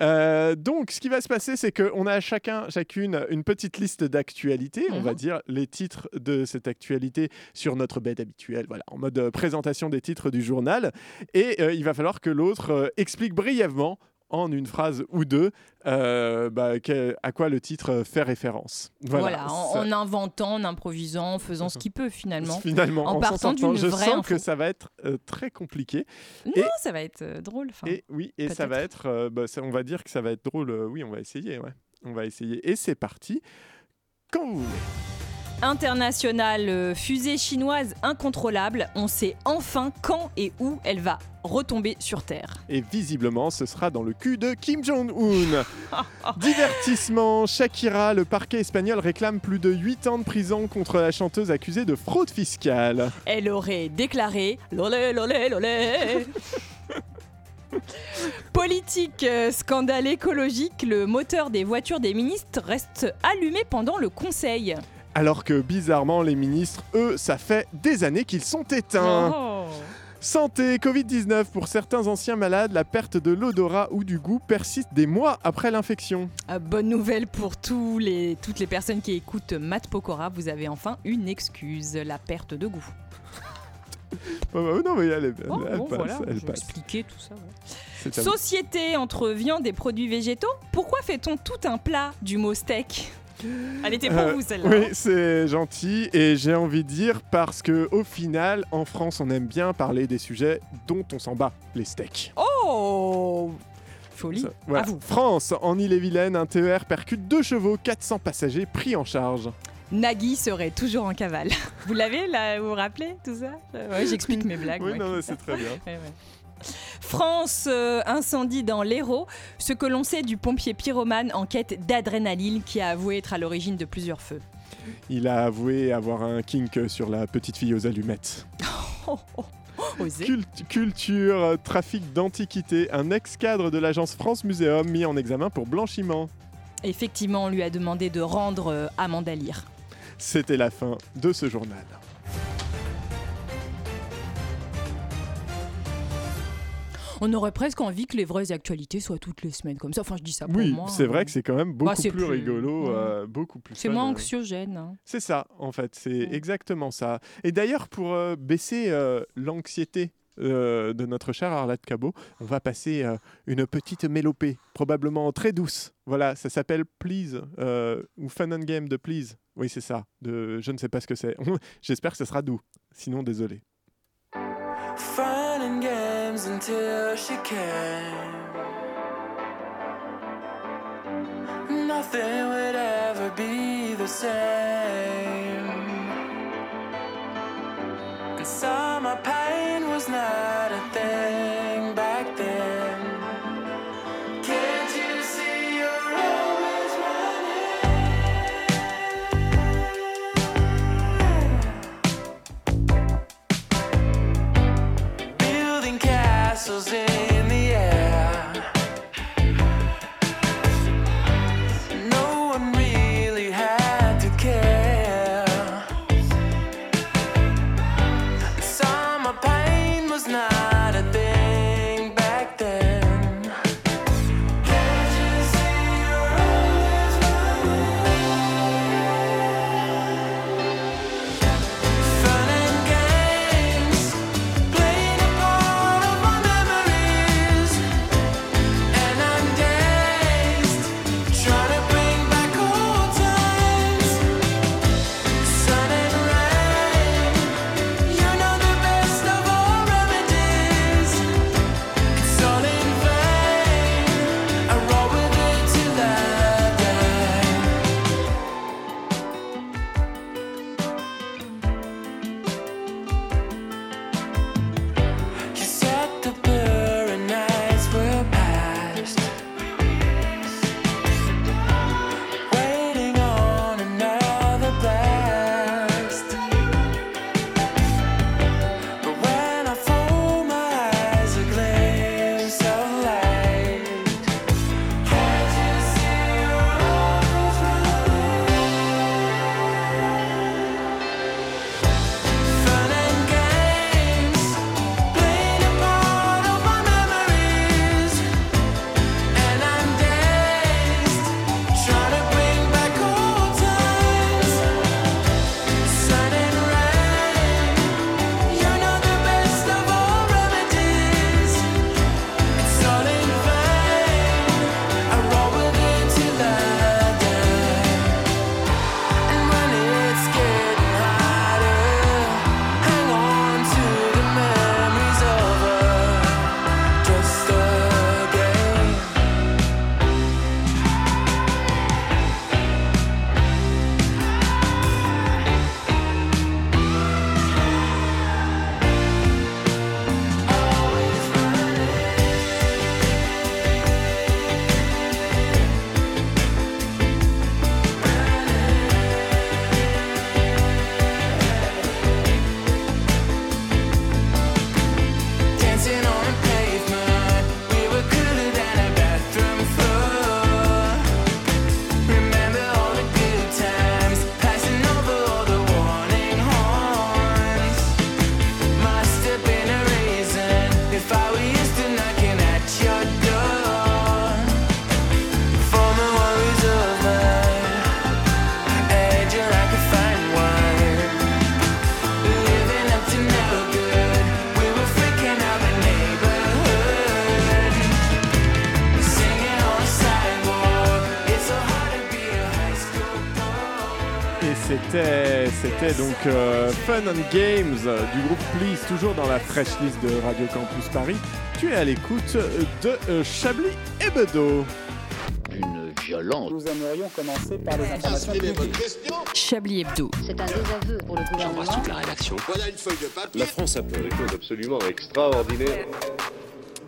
Euh, donc, ce qui va se passer, c'est qu'on a chacun, chacune, une petite liste d'actualités. On va Mhm. dire les titres de cette actualité sur notre bête habituelle, voilà, en mode présentation des titres du journal. Et euh, il va falloir que l'autre explique brièvement en une phrase ou deux, euh, bah, que- à quoi le titre euh, fait référence. Voilà, en, inventant, en improvisant, en faisant ce qu'il peut finalement. Finalement, en partant d'une je vraie sens info. que ça va être euh, très compliqué. Non, Et- ça va être drôle. Et oui, et ça va être, bah, ça- on va dire que ça va être drôle. oui, on va essayer, ouais. On va essayer. Et c'est parti. Quand vous voulez. Internationale euh, fusée chinoise incontrôlable, on sait enfin quand et où elle va retomber sur Terre. Et visiblement, ce sera dans le cul de Kim Jong-un. Divertissement, Shakira, le parquet espagnol réclame plus de 8 ans de prison contre la chanteuse accusée de fraude fiscale. Elle aurait déclaré lolé lolé lolé. Politique, euh, scandale écologique, le moteur des voitures des ministres reste allumé pendant le conseil. Alors que bizarrement, les ministres, eux, ça fait des années qu'ils sont éteints. Oh. Santé, Covid-19. Pour certains anciens malades, la perte de l'odorat ou du goût persiste des mois après l'infection. Ah, bonne nouvelle pour tous les, toutes les personnes qui écoutent Matt Pokora, vous avez enfin une excuse, la perte de goût. Non, mais elle, elle- Oh, elle bon, passe. voilà, elle j'ai passe. expliqué tout ça. ouais. Société entre viande et produits végétaux, pourquoi fait-on tout un plat du mot steak? Elle était pour Euh, vous celle-là. Oui, hein c'est gentil et j'ai envie de dire parce que au final, en France, on aime bien parler des sujets dont on s'en bat, les steaks. Oh Folie. Voilà. À vous. France, en Ille-et-Vilaine, un TER percute deux chevaux, 400 passagers pris en charge. Nagui serait toujours en cavale. Vous l'avez là, vous vous rappelez tout ça? Ouais, j'explique mes blagues. Oui, ouais. non, c'est très bien. Ouais, ouais. France, euh, incendie dans l'Hérault. Ce que l'on sait du pompier pyromane en quête d'adrénaline qui a avoué être à l'origine de plusieurs feux. Il a avoué avoir un kink sur la petite fille aux allumettes. Oh, oh, oh. Cult- culture, euh, trafic d'antiquités, un ex-cadre de l'agence France Muséum mis en examen pour blanchiment. Effectivement, on lui a demandé de rendre euh, Amanda Lear. C'était la fin de ce journal. On aurait presque envie que les vraies actualités soient toutes les semaines comme ça. Enfin, je dis ça pour Oui, moi. c'est vrai hein. que c'est quand même beaucoup Bah, plus, plus- rigolo, ouais. euh, beaucoup plus. C'est moins euh. anxiogène. hein. C'est ça, en fait, c'est Ouais. exactement ça. Et d'ailleurs, pour euh, baisser euh, l'anxiété euh, de notre chère Arlette Cabot, on va passer euh, une petite mélopée, probablement très douce. Voilà, ça s'appelle Please, euh, ou Fun and Game de Please. Oui, c'est ça, de je ne sais pas ce que c'est. J'espère que ce sera doux, sinon désolé. Fun until she came. Nothing would ever be the same. And summer pain c'était donc euh, Fun and Games euh, du groupe Please, toujours dans la fresh list de Radio Campus Paris. Tu es à l'écoute de euh, Chablis et Bedeau. Une violence. Nous aimerions commencer par les informations Chablis Hebdo. C'est un désaveu pour le gouvernement. la rédaction. La France a fait des choses absolument extraordinaires.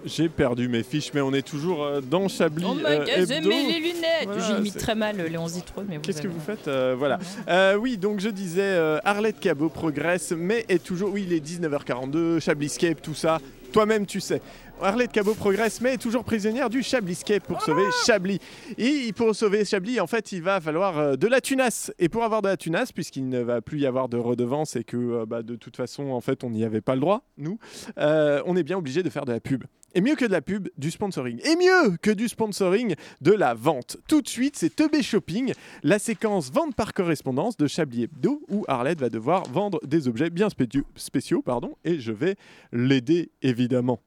J'ai perdu mes fiches, mais on est toujours euh, dans Chablis Oh my euh, god, j'ai mis les lunettes Voilà, J'imite c'est- très mal Léon Zitrone, mais Qu'est-ce que vous faites Euh, Voilà. Euh, oui, donc je disais, Arlette Cabot progresse, mais est toujours. Oui, il est 19h42, Chabliscape, tout ça. Toi-même, tu sais. Arlette Cabot progresse, mais est toujours prisonnière du Chabliscape pour sauver Chablis. Et pour sauver Chablis, en fait, il va falloir euh, de la tunasse. Et pour avoir de la tunasse, puisqu'il ne va plus y avoir de redevance et que euh, bah, de toute façon, en fait, on n'y avait pas le droit, nous, euh, on est bien obligé de faire de la pub. Et mieux que de la pub, du sponsoring. Et mieux que du sponsoring, de la vente. Tout de suite, c'est Teubé Shopping, la séquence vente par correspondance de Chablis Hebdo, où Arlette va devoir vendre des objets bien spéciaux, spéciaux pardon, et je vais l'aider évidemment.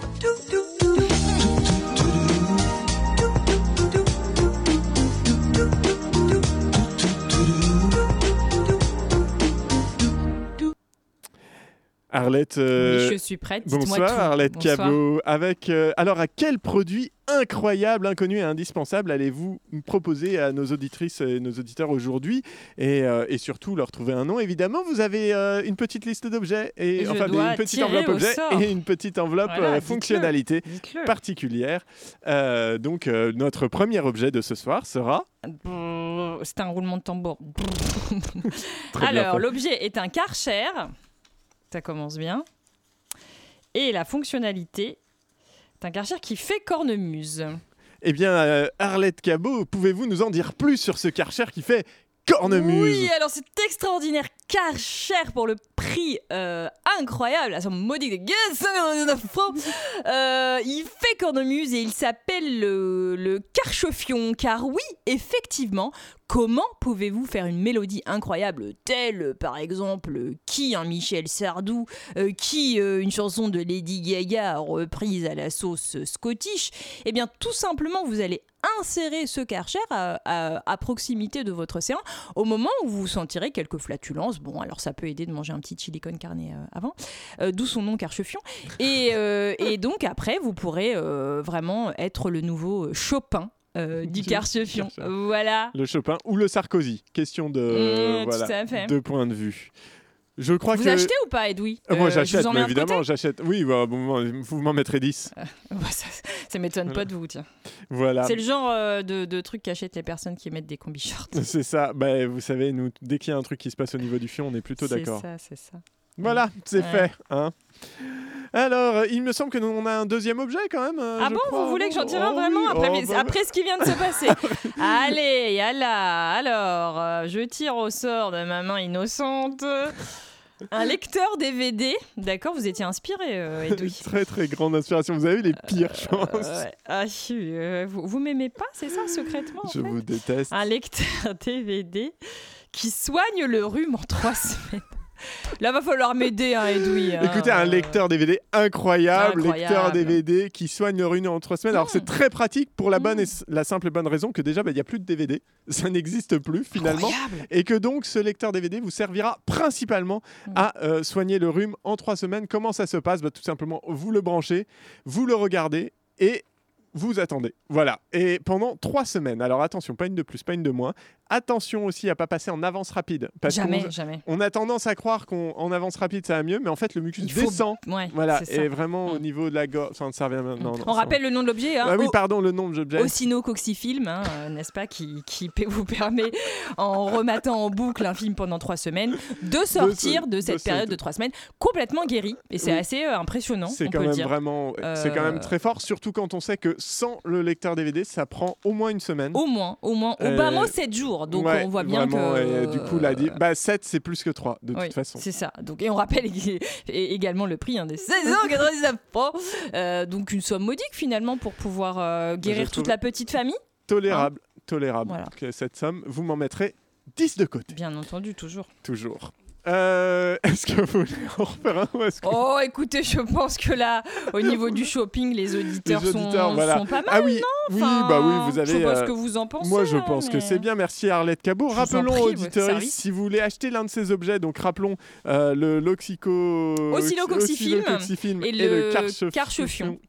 Do do. Arlette, euh, je suis prête. bonsoir tout. Arlette Bonsoir. Cabot. Avec, euh, alors, à quel produit incroyable, inconnu et indispensable allez-vous proposer à nos auditrices et nos auditeurs aujourd'hui et, euh, et surtout leur trouver un nom? Évidemment, vous avez euh, une petite liste d'objets et Je enfin une petite enveloppe objet et une petite enveloppe Voilà, fonctionnalité particulière. Donc, notre premier objet de ce soir sera. C'est un roulement de tambour. Alors, l'objet est un Karcher. Ça commence bien. Et la fonctionnalité, c'est un Karcher qui fait cornemuse. Eh bien, euh, Arlette Cabot, pouvez-vous nous en dire plus sur ce Karcher qui fait cornemuse Oui, alors c'est extraordinaire, Karcher pour le prix euh, incroyable, à son modique de 599 francs. Euh, il fait cornemuse et il s'appelle le, le Karchefion, car oui, effectivement, comment pouvez-vous faire une mélodie incroyable telle, par exemple, qui un Michel Sardou, euh, qui euh, une chanson de Lady Gaga reprise à la sauce scottish? Eh bien, tout simplement, vous allez insérer ce Karcher à, à- à proximité de votre océan au moment où vous sentirez quelques flatulences. Bon, alors ça peut aider de manger un petit chili con carne euh, avant, euh, d'où son nom Karchefion. Et, euh, et donc après, vous pourrez euh, vraiment être le nouveau Chopin. euh, du. Karcher. Voilà. Le Chopin ou le Sarkozy Question de Mmh, voilà, deux points de vue. Je crois Vous que achetez ou pas, Edoui Euh, moi Euh, j'achète, mais évidemment j'achète. Oui, bah, bon, vous m'en mettrez 10. Bah, ça, ça m'étonne pas de vous, tiens. Voilà. C'est le genre euh, de, de truc qu'achètent les personnes qui mettent des combi shorts. C'est ça. Bah, vous savez, nous, dès qu'il y a un truc qui se passe au niveau du fion, on est plutôt C'est d'accord. ça, c'est ça. Voilà, c'est Ouais. fait. Hein. Alors, euh, il me semble que nous on a un deuxième objet quand même. euh, Ah bon, crois. vous voulez que j'en tire Oh un vraiment oui, après, oh, bah, après ce qui vient de se passer Allez, yalla Alors, euh, je tire au sort de ma main innocente un lecteur DVD. D'accord, vous étiez inspiré, euh. Très très grande inspiration. Vous avez eu les pires chances. Euh, ouais. Ah, je euh, vous vous m'aimez pas, c'est ça, secrètement en Je fait vous déteste. Un lecteur DVD qui soigne le rhume en trois semaines. Là, va falloir m'aider, hein, Edoui. hein. Écoutez, un lecteur DVD incroyable, Incroyable. lecteur DVD qui soigne le rhume en trois semaines. Alors c'est très pratique pour la bonne et la simple et bonne raison que déjà bah, il n'y a plus de DVD, ça n'existe plus finalement, Incroyable. et que donc ce lecteur DVD vous servira principalement Mm. à euh, soigner le rhume en trois semaines. Comment ça se passe? Bah, Tout simplement, vous le branchez, vous le regardez et vous attendez. Voilà. Et pendant trois semaines. Alors attention, pas une de plus, pas une de moins. Attention aussi à pas passer en avance rapide. Parce Jamais, qu'on- jamais. On a tendance à croire qu'en avance rapide ça va mieux, mais en fait le mucus Il faut- descend. Ouais, Voilà, et vraiment au niveau de la gorge, ça. Non, non, On rappelle le nom de l'objet, hein, Ah oui, au- pardon, le nom de l'objet. Ocinocoxifilm, hein, euh, n'est-ce pas, qui, vous permet, en rematant en boucle un film pendant trois semaines, de sortir de, de cette période de trois semaines complètement guéri. Et c'est Oui. assez euh, impressionnant, C'est on quand peut même dire. vraiment, c'est quand même très fort, surtout quand on sait que sans le lecteur DVD, ça prend au moins une semaine. Au moins, au moins, au Euh, bas mot 7 jours. Donc ouais, on voit bien vraiment, que. du coup, là, dit, bah 7 c'est plus que 3 de Oui, toute façon. C'est ça. Donc, et on rappelle également le prix hein, des 16,99 francs. Euh, donc une somme modique finalement pour pouvoir euh, guérir toute la petite famille. Tolérable, tolérable. Voilà. Que cette somme, vous m'en mettrez 10 de côté, Bien entendu, toujours. toujours. Euh, est-ce que vous voulez en refaire un ou est-ce que... Oh, écoutez, je pense que là, au niveau du shopping, les auditeurs, Les auditeurs, sont, voilà. sont pas mal. Ah oui, Oui, Enfin, bah oui, vous Je sais avez. pas euh, ce que vous en pensez. Moi, je hein, pense que c'est bien. Merci à Arlette Cabot. Je Rappelons aux auditeurs, si vous voulez acheter l'un de ces objets, donc rappelons euh, le l'oxyco... Oscillocoxyfilm et et, le le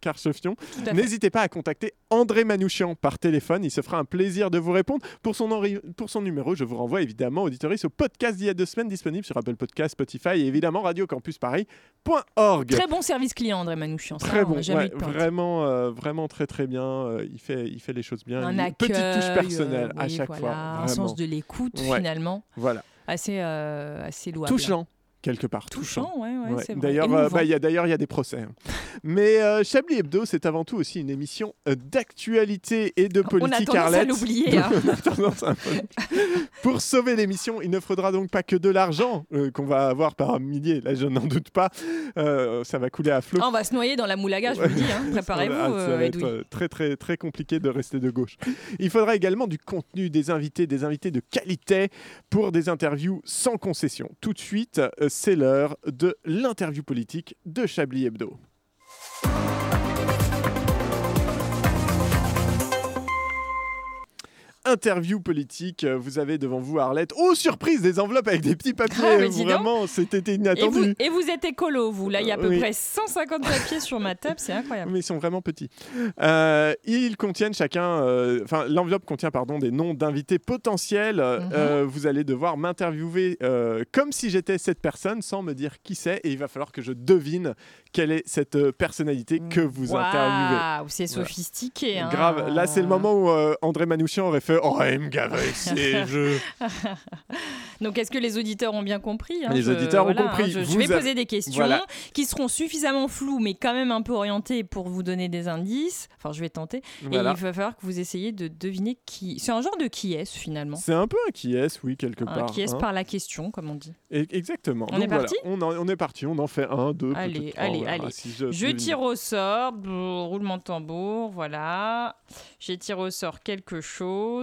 carchefion. N'hésitez pas à contacter André Manouchian par téléphone. Il se fera un plaisir de vous répondre. Pour son, enri- pour son numéro, je vous renvoie évidemment, auditoris, au podcast d'il y a deux semaines disponible sur Apple Podcast, Spotify et évidemment radiocampusparis.org. Très bon service client, André Manouchian. ça, Très on bon, ouais, vraiment, euh, vraiment très très bien. Euh, il fait, il fait les choses bien. Un Il- accueil, petite touche personnelle euh, à oui, chaque voilà, fois. un sens de l'écoute Ouais. finalement, Voilà, assez, euh, assez louable. touchant quelque part. Touchant, ouais, ouais, Ouais. D'ailleurs, euh, bah, il y a d'ailleurs il y a des procès. hein. Mais euh, Chablis Hebdo, c'est avant tout aussi une émission euh, d'actualité et de On a politique. tendance à Arlette. l'oublier. hein. On a tendance à peu- Pour sauver l'émission, il ne faudra donc pas que de l'argent euh, qu'on va avoir par milliers. Là, je n'en doute pas. Ça va couler à flot. Ah, on va se noyer dans la moulaga, je vous le dis. hein. Préparez-vous, Ah, ça va être très très très compliqué de rester de gauche. Il faudra également du contenu, des invités, des invités de qualité pour des interviews sans concession. Tout de suite, c'est l'heure de l'interview politique de Chablis Hebdo. Interview politique, euh, vous avez devant vous Arlette. Oh surprise, des enveloppes avec des petits papiers. Ah. Vraiment, c'était Et vous, inattendu. et vous êtes écolo, vous. Là, il y a à peu Oui. près 150 papiers sur ma table, c'est incroyable. Mais ils sont vraiment petits. Euh, ils contiennent chacun, euh, enfin l'enveloppe contient pardon des noms d'invités potentiels. Mhm. euh, vous allez devoir m'interviewer comme si j'étais cette personne sans me dire qui c'est et il va falloir que je devine quelle est cette personnalité que vous interviewez. Waouh, c'est sophistiqué. hein. Grave. Là, c'est le moment où André Manouchian aurait fait Oh, il me gave avec ces jeux. Donc, est-ce que les auditeurs ont bien compris hein Les Je- auditeurs ont compris. hein, je, vais poser des questions Voilà. qui seront suffisamment floues, mais quand même un peu orientées pour vous donner des indices. Enfin, je vais tenter. Voilà. Et il va falloir que vous essayiez de deviner qui. C'est un genre de qui est finalement? C'est un peu un qui est, oui, quelque Un part. qui est hein. par la question, comme on dit. Et- Exactement. On Donc est parti? On, en- on est parti. On en fait un, deux, Allez, allez, allez. si je tire au sort, brrr, roulement de tambour, voilà. J'ai tiré au sort quelque chose.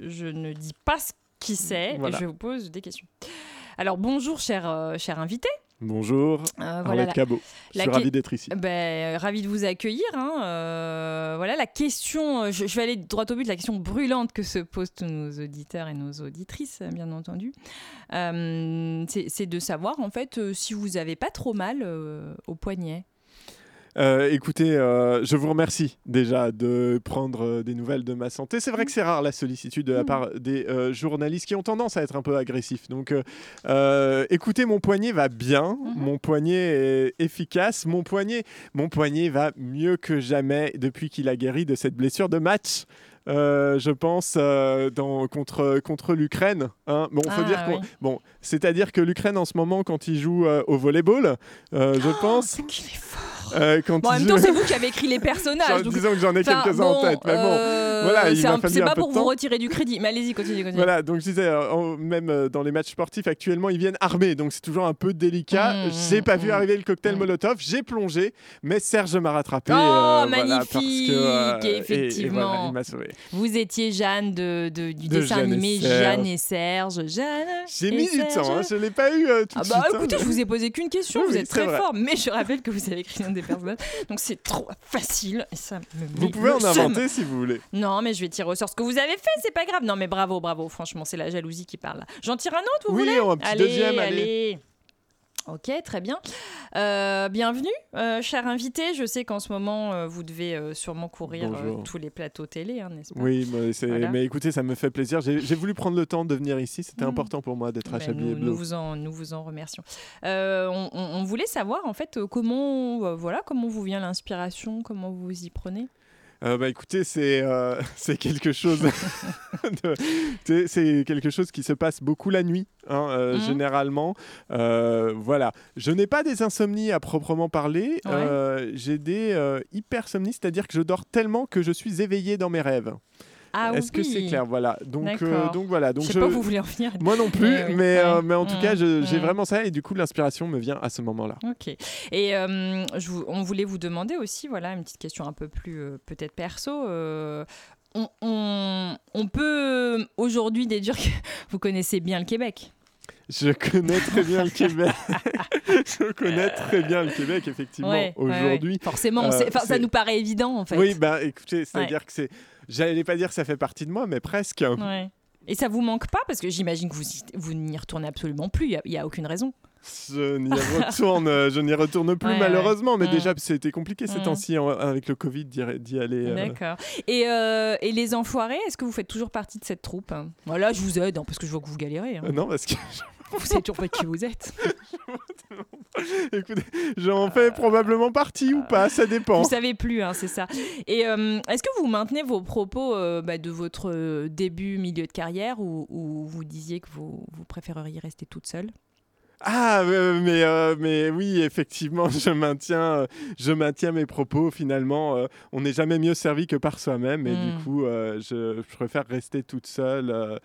Je ne dis pas ce qui c'est. Voilà. et Je vous pose des questions. Alors bonjour, cher, euh, cher invité. Bonjour, Euh, voilà, la- Cabot. Je suis ravi d'être ici. Ben, ravi de vous accueillir. hein. Euh, voilà la question. euh, Je, je vais aller droit au but. La question brûlante que se posent tous nos auditeurs et nos auditrices, bien entendu, Euh, c'est de savoir en fait euh, si vous avez pas trop mal euh, au poignet. Euh, écoutez, euh, je vous remercie déjà de prendre euh, des nouvelles de ma santé. C'est vrai que c'est rare la sollicitude de la Mm. part des euh, journalistes qui ont tendance à être un peu agressifs. Donc, écoutez, mon poignet va bien, Mhm. mon poignet est efficace, mon poignet, mon poignet va mieux que jamais depuis qu'il a guéri de cette blessure de match. euh, je pense euh, dans, contre, contre l'Ukraine. hein. Bon, Ah, dire qu'on- oui. bon, c'est-à-dire que l'Ukraine en ce moment, quand il joue euh, au volleyball, je pense, Qu'il est fort. Euh, quand Bon, en même temps, c'est vous qui avez écrit les personnages. Donc- disons que j'en ai quelques-uns en tête, mais bon. euh, voilà, il c'est un- c'est pas pour vous retirer du crédit. Mais allez-y, continuez, continuez. Voilà, donc je disais, euh, même euh, dans les matchs sportifs actuellement, ils viennent armés, donc c'est toujours un peu délicat. Mmh, j'ai pas vu mmh, arriver le cocktail mmh. Molotov, j'ai plongé, mais Serge m'a rattrapé. Oh, voilà, magnifique, parce que, et- et effectivement. voilà, il m'a sauvé. Vous étiez Jeanne de, de- du De dessin Jeanne animé. Jeanne et Serge. Jeanne. J'ai mis du temps, je l'ai pas eu tout Ah de bah suite. hein, écoutez, je vous ai posé qu'une question, vous êtes très fort, mais je rappelle que vous avez écrit un des donc c'est trop facile. Et ça me Vous pouvez en inventer si vous voulez. Non, mais je vais tirer au sort ce que vous avez fait, c'est pas grave. Non, mais bravo, bravo, franchement, c'est la jalousie qui parle. J'en tire un autre, vous Oui, voulez un petit allez, deuxième, allez. allez. Ok, très bien. Euh, bienvenue, euh, cher invité. Je sais qu'en ce moment, euh, vous devez sûrement courir tous les plateaux télé, hein, n'est-ce pas Oui, mais, c'est- Voilà. mais écoutez, ça me fait plaisir. J'ai voulu prendre le temps de venir ici, c'était Mm. important pour moi d'être à Ben, Chablis nous, nous vous en, nous vous en remercions. On, on- on voulait savoir en fait comment, voilà, comment vous vient l'inspiration, comment vous vous y prenez? Euh, bah écoutez, c'est euh, c'est quelque chose de- c'est- quelque chose qui se passe beaucoup la nuit, hein, euh, Mhm. généralement. Voilà, je n'ai pas des insomnies à proprement parler. Ouais. J'ai des hypersomnies, c'est-à-dire que je dors tellement que je suis éveillé dans mes rêves. Ah Est-ce que c'est clair Voilà. Donc euh, donc voilà. Donc je sais pas où vous voulez en venir. Moi non plus, Eh mais, ouais. euh, mais en tout cas, je- j'ai Mhm. vraiment ça et du coup, l'inspiration me vient à ce moment-là. Ok. Et euh, je vous- on voulait vous demander aussi, voilà, une petite question un peu plus peut-être perso. on, on- on peut aujourd'hui déduire que vous connaissez bien le Québec? Je connais très bien le Québec. je connais très bien le Québec, effectivement, Ouais, ouais, ouais. aujourd'hui. Forcément, Euh, ça nous paraît évident en fait. Oui, bah écoutez, c'est-à-dire que c'est. J'allais pas dire que ça fait partie de moi, mais presque. Et ça vous manque pas? Parce que j'imagine que vous vous n'y retournez absolument plus. Il y a, a aucune raison. Je n'y retourne, euh, je n'y retourne plus Ouais, malheureusement, mais ouais. déjà c'était compliqué ces temps-ci avec le Covid d'y d'y aller. euh. D'accord. Et, euh, et les enfoirés, est-ce que vous faites toujours partie de cette troupe? Voilà, je vous aide hein, parce que je vois que vous galérez. hein. Euh, non, parce que Vous savez toujours pas qui vous êtes. écoutez, j'en fais probablement partie ou pas, ça dépend. Vous savez plus, hein, c'est ça. Et euh, est-ce que vous maintenez vos propos euh, bah, de votre euh, début, milieu de carrière ou, ou vous disiez que vous, vous préféreriez rester toute seule? Ah, mais, euh, mais oui, effectivement, je maintiens, je maintiens mes propos. Finalement, euh, on n'est jamais mieux servi que par soi-même. Et du coup, euh, je, je préfère rester toute seule.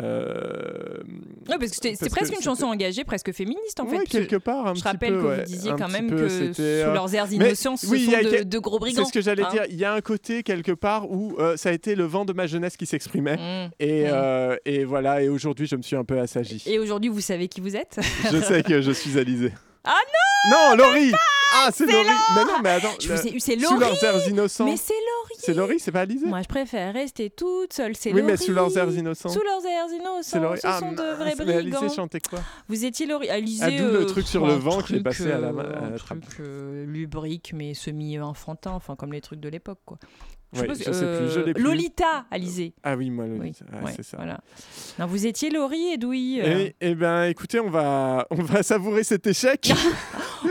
Euh, parce que parce presque que une chanson engagée, presque féministe en fait. Ouais, que quelque part, un je petit rappelle peu, que ouais, vous disiez quand même peu, que sous euh, leurs airs innocents, ce oui, sont de, quel- de gros brigands. C'est ce que j'allais hein. dire. Il y a un côté quelque part où euh, ça a été le vent de ma jeunesse qui s'exprimait. Mm. Et, Mm. euh, et voilà, et aujourd'hui, je me suis un peu assagi. Et aujourd'hui, vous savez qui vous êtes? Je sais que je suis Alizé. Ah non Non, Laurie Ah, c'est Laurie Mais non, mais attends. Je vous ai eu, c'est Sous Laurie leurs airs innocents. Mais c'est Laurie C'est Laurie, c'est pas Alizé Moi, je préfère rester toute seule, c'est Oui, mais Laurie. sous leurs airs innocents. Sous leurs airs innocents, C'est Laurie. ce Ah, sont de vrais mais Alizé chantait quoi Vous étiez Laurie. Alizé, Ah, d'où le euh, truc sur un le vent qui est passé à la main- euh, à la Un trappe. truc euh, lubrique, mais semi-enfantin, enfin comme les trucs de l'époque, quoi. Ouais, pas je si- sais plus, je euh, l'ai plus. Lolita, Alizé. Ah oui, moi, Oui, Lolita, ouais, ouais, c'est ça. Voilà. Non, vous étiez Laurie et Douy. euh. Et, eh ben, écoutez, on va, on va savourer cet échec.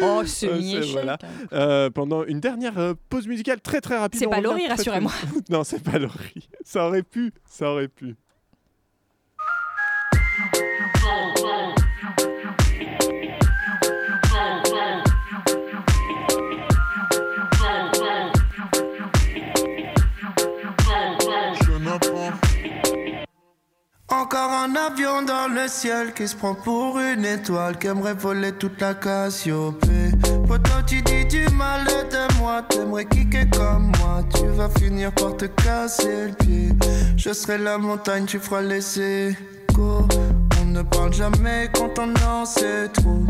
Oh, Euh, semi-échec. voilà. Euh, pendant une dernière euh, pause musicale très très rapide. C'est pas Laurie, très, très rassurez-moi. vite. non, c'est pas Laurie. Ça aurait pu, ça aurait pu. Encore un avion dans le ciel qui se prend pour une étoile qui aimerait voler toute la Cassiopée. Pourtant tu dis du mal de moi, t'aimerais kicker comme moi, tu vas finir par te casser le pied. Je serai la montagne, tu feras les échos. On ne parle jamais quand on en sait trop.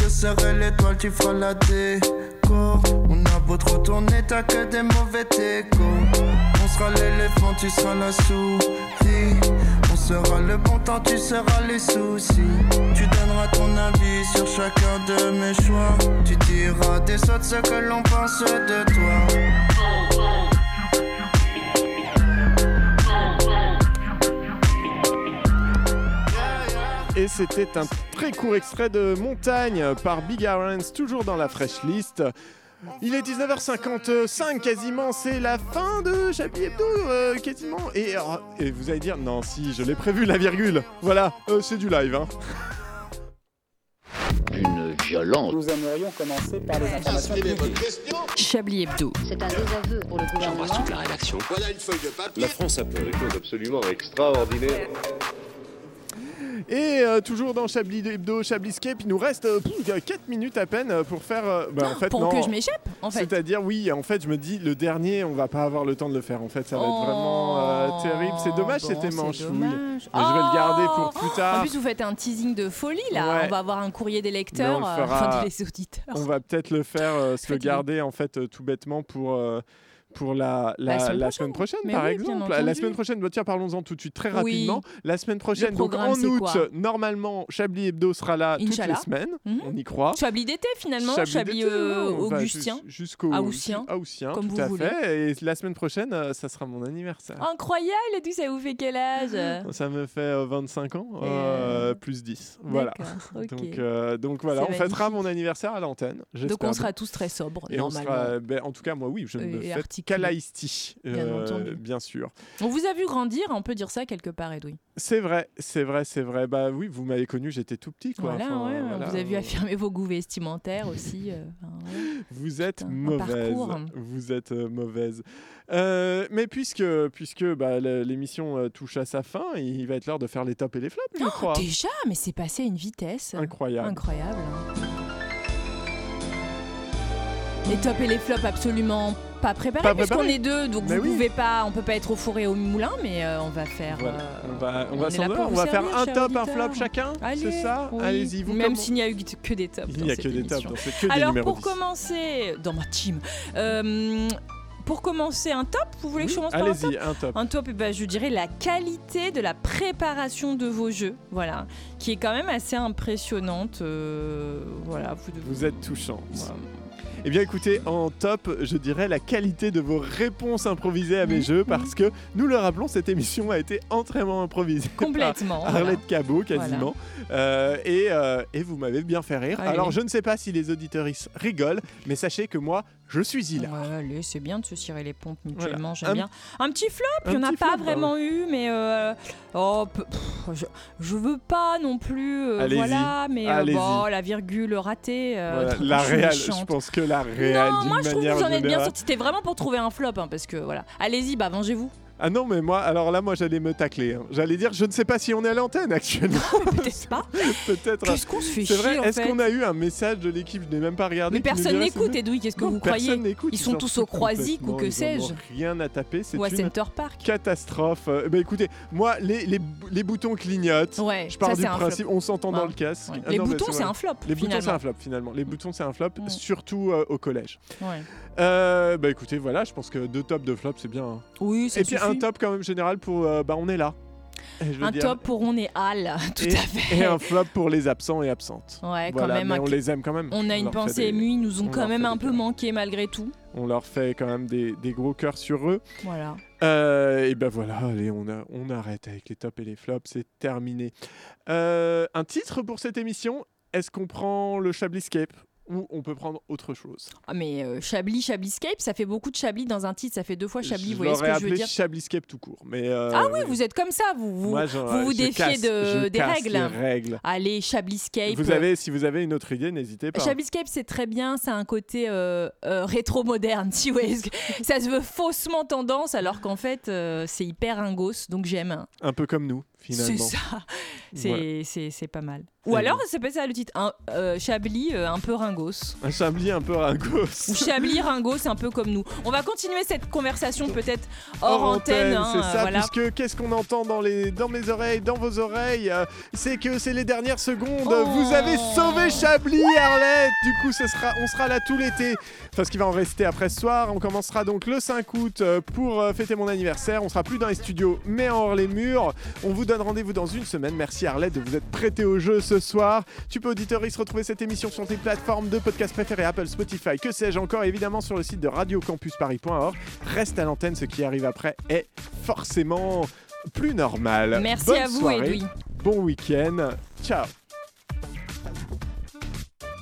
Je serai l'étoile, tu feras la déco. On a beau te retourner, t'as que des mauvais échos. On sera l'éléphant, tu seras la souris. On sera le bon temps, tu seras les soucis. Tu donneras ton avis sur chacun de mes choix. Tu diras des autres ce que l'on pense de toi. Et c'était un très court extrait de Montagne par Big Arons, toujours dans la fresh list. Il est 19h55 quasiment, c'est la fin de Chablis Hebdo euh, quasiment. Et, euh, et vous allez dire, non si, je l'ai prévu la virgule. Voilà, euh, c'est du live. Hein. Une violence. Nous aimerions commencer par les informations. Chablis Hebdo. C'est un désaveu pour le gouvernement. la rédaction. Voilà une feuille de papier. La France a fait des choses absolument extraordinaires. Et euh, toujours dans Chablis Hebdo, Chabliscape, il nous reste 4 minutes à peine euh, pour faire. euh, bah, en fait, Pour non. que je m'échappe, en fait. C'est-à-dire, oui, en fait, je me dis, le dernier, on va pas avoir le temps de le faire. En fait, ça va être vraiment euh, Oh, terrible. C'est dommage, c'était manche. Mais je vais le garder pour Oh plus tard. En plus, vous faites un teasing de folie là. Ouais. On va avoir un courrier des lecteurs, Mais on le euh, fera- enfin des auditeurs. On va peut-être le faire, euh, se le garder en fait euh, tout bêtement pour. euh, pour la, la, La semaine la prochaine. semaine prochaine, Mais par oui, exemple. La semaine prochaine, bah, tiens, parlons-en tout de suite, très Oui. rapidement. La semaine prochaine, donc en août, normalement, Chablis Hebdo sera là toutes les Inch'Allah. semaines. Mhm. On y croit. Chablis d'été finalement, Chablis Chablis, euh, jus- Jusqu'au Haussien, Haussien, comme tout vous à voulez. fait. Et la semaine prochaine, euh, ça sera mon anniversaire. Incroyable, et tout ça vous fait quel âge? Ça me fait euh, 25 ans, euh, plus 10. Voilà. D'accord, ok. Donc, donc voilà, on fêtera mon anniversaire à l'antenne. Donc on sera tous très sobres, Et on normalement. sera, ben, en tout cas, moi, oui, je me fête qu'à l'Aïsti, Bien entendu. bien sûr. On vous a vu grandir, on peut dire ça quelque part, Edoui. C'est vrai, c'est vrai, c'est vrai. Bah oui, vous m'avez connu, j'étais tout petit, quoi. Voilà, Enfin, ouais, voilà. vous avez vu affirmer vos goûts vestimentaires aussi. euh, ouais. Vous êtes un mauvaise. Vous êtes euh, mauvaise. Euh, mais puisque, puisque bah, l'émission euh, touche à sa fin, il va être l'heure de faire les tops et les flops, je crois. Déjà, mais c'est passé à une vitesse. Incroyable. Incroyable. hein. Les tops et les flops absolument pas préparé Pas parce qu'on préparé est deux, donc Mais vous oui. pouvez pas, on peut pas être au four et au moulin, mais euh, on va faire. Voilà. euh, On va, on on. On faire un top, un flop chacun. C'est ça oui. Allez-y, vous Même s'il n'y a eu que des tops. Il n'y a que des tops, que des Alors pour 10. commencer, dans ma team, euh, pour commencer un top, vous voulez que je commence par un top Allez-y, un top. un top, eh ben, je dirais la qualité de la préparation de vos jeux, voilà, qui est quand même assez impressionnante. euh, voilà, vous, Vous êtes touchant. Eh bien écoutez, en top, je dirais la qualité de vos réponses improvisées à mes Mhm, jeux parce que nous le rappelons, cette émission a été entièrement improvisée Complètement, par voilà. Arlette Cabot quasiment. Euh, et, euh, et vous m'avez bien fait rire. Allez. Alors je ne sais pas si les auditeuristes rigolent, mais sachez que moi, je suis hilar. Ouais, allez, c'est bien de se cirer les pompes mutuellement, Voilà. j'aime bien. Un petit flop, il n'y en a pas flop, bah vraiment eu, mais euh, oh, pff, je, je veux pas non plus, euh, voilà, mais euh, bon, la virgule ratée. euh, Voilà, la réelle, je pense que la réelle Non, moi je trouve que vous en êtes bien sorti. C'était vraiment pour trouver un flop, hein, parce que voilà. Allez-y, bah vengez-vous. Ah non, mais moi, alors là, moi, j'allais me tacler. hein. J'allais dire, je ne sais pas si on est à l'antenne actuellement. Peut-être pas. Peut-être. Qu'est-ce qu'on se fait C'est chier vrai, en est-ce fait qu'on a eu un message de l'équipe? Je n'ai même pas regardé. Mais qui nous personne dirait n'écoute, Edoui, qu'est-ce que Non, vous personne croyez? n'écoute, Ils sont s'en tous foutent au Croisic ou complètement, que ils en ont sais-je? Rien à taper, c'est Ou à une Center Park. catastrophe. Euh, bah écoutez, moi, les, les, les boutons clignotent. Ouais, Je pars ça, du c'est un principe, on s'entend dans Ouais. le casque. Ouais. Ah Les non, mais boutons, c'est vrai. un flop, Les boutons, c'est finalement. un flop finalement. Les boutons, c'est un flop, Mm. surtout euh, au collège. Ouais. Euh, bah écoutez, voilà, je pense que deux tops de flop, c'est bien. hein. Oui, ça Et puis un suffit. top quand même général pour euh, bah on est là. Un dire- top pour on est Hall, tout et, à fait. Et un flop pour les absents et absentes. Ouais, quand même. mais un- on les aime quand même. On a une pensée des- émue, ils nous ont on quand même un peu cœurs. manqué malgré tout. On leur fait quand même des, des gros cœurs sur eux. Voilà. Euh, et ben voilà, allez, on, a- on arrête avec les tops et les flops, c'est terminé. Euh, un titre pour cette émission Est-ce qu'on prend le Chabliscape? Ou on peut prendre autre chose Ah, mais euh, Chablis, Chabliscape, ça fait beaucoup de Chablis dans un titre, ça fait deux fois Chablis, vous voyez ce que je veux dire Chabliscape tout court. Mais euh, Ah oui, vous êtes comme ça, vous vous, moi, j'en- vous, vous je défiez casse- de, je des règles. les règles. Allez, Chabliscape. Vous avez, si vous avez une autre idée, n'hésitez pas. Chabliscape, c'est très bien, ça a un côté euh, euh, rétro-moderne, si vous Ça se veut faussement tendance, alors qu'en fait, c'est hyper ingos, donc j'aime. Un peu comme nous, finalement. C'est ça. C'est Voilà. c'est- c'est pas mal. Ou alors, c'est pas ça le titre. Un, euh, Chablis, euh, un peu ringos. Un Chablis un peu ringos. Ou Chablis, ringos, un peu comme nous. On va continuer cette conversation peut-être hors, antenne. hein, c'est ça, voilà. puisque qu'est-ce qu'on entend dans, les, dans mes oreilles, dans vos oreilles euh, C'est que c'est les dernières secondes. Oh. Vous avez sauvé Chablis, Arlette Du coup, ce sera, on sera là tout l'été. Enfin, ce qui va en rester après ce soir. On commencera donc le 5 août pour fêter mon anniversaire. On sera plus dans les studios, mais hors les murs. On vous donne rendez-vous dans une semaine. Merci Arlette de vous être prêté au jeu ce soir. Tu peux auditoris retrouver cette émission sur tes plateformes de podcast préférées Apple, Spotify, que sais-je encore, évidemment sur le site de radiocampusparis.org. Reste à l'antenne, ce qui arrive après est forcément plus normal. Merci Bonne à vous, soirée, Edoui. Bon week-end. Ciao.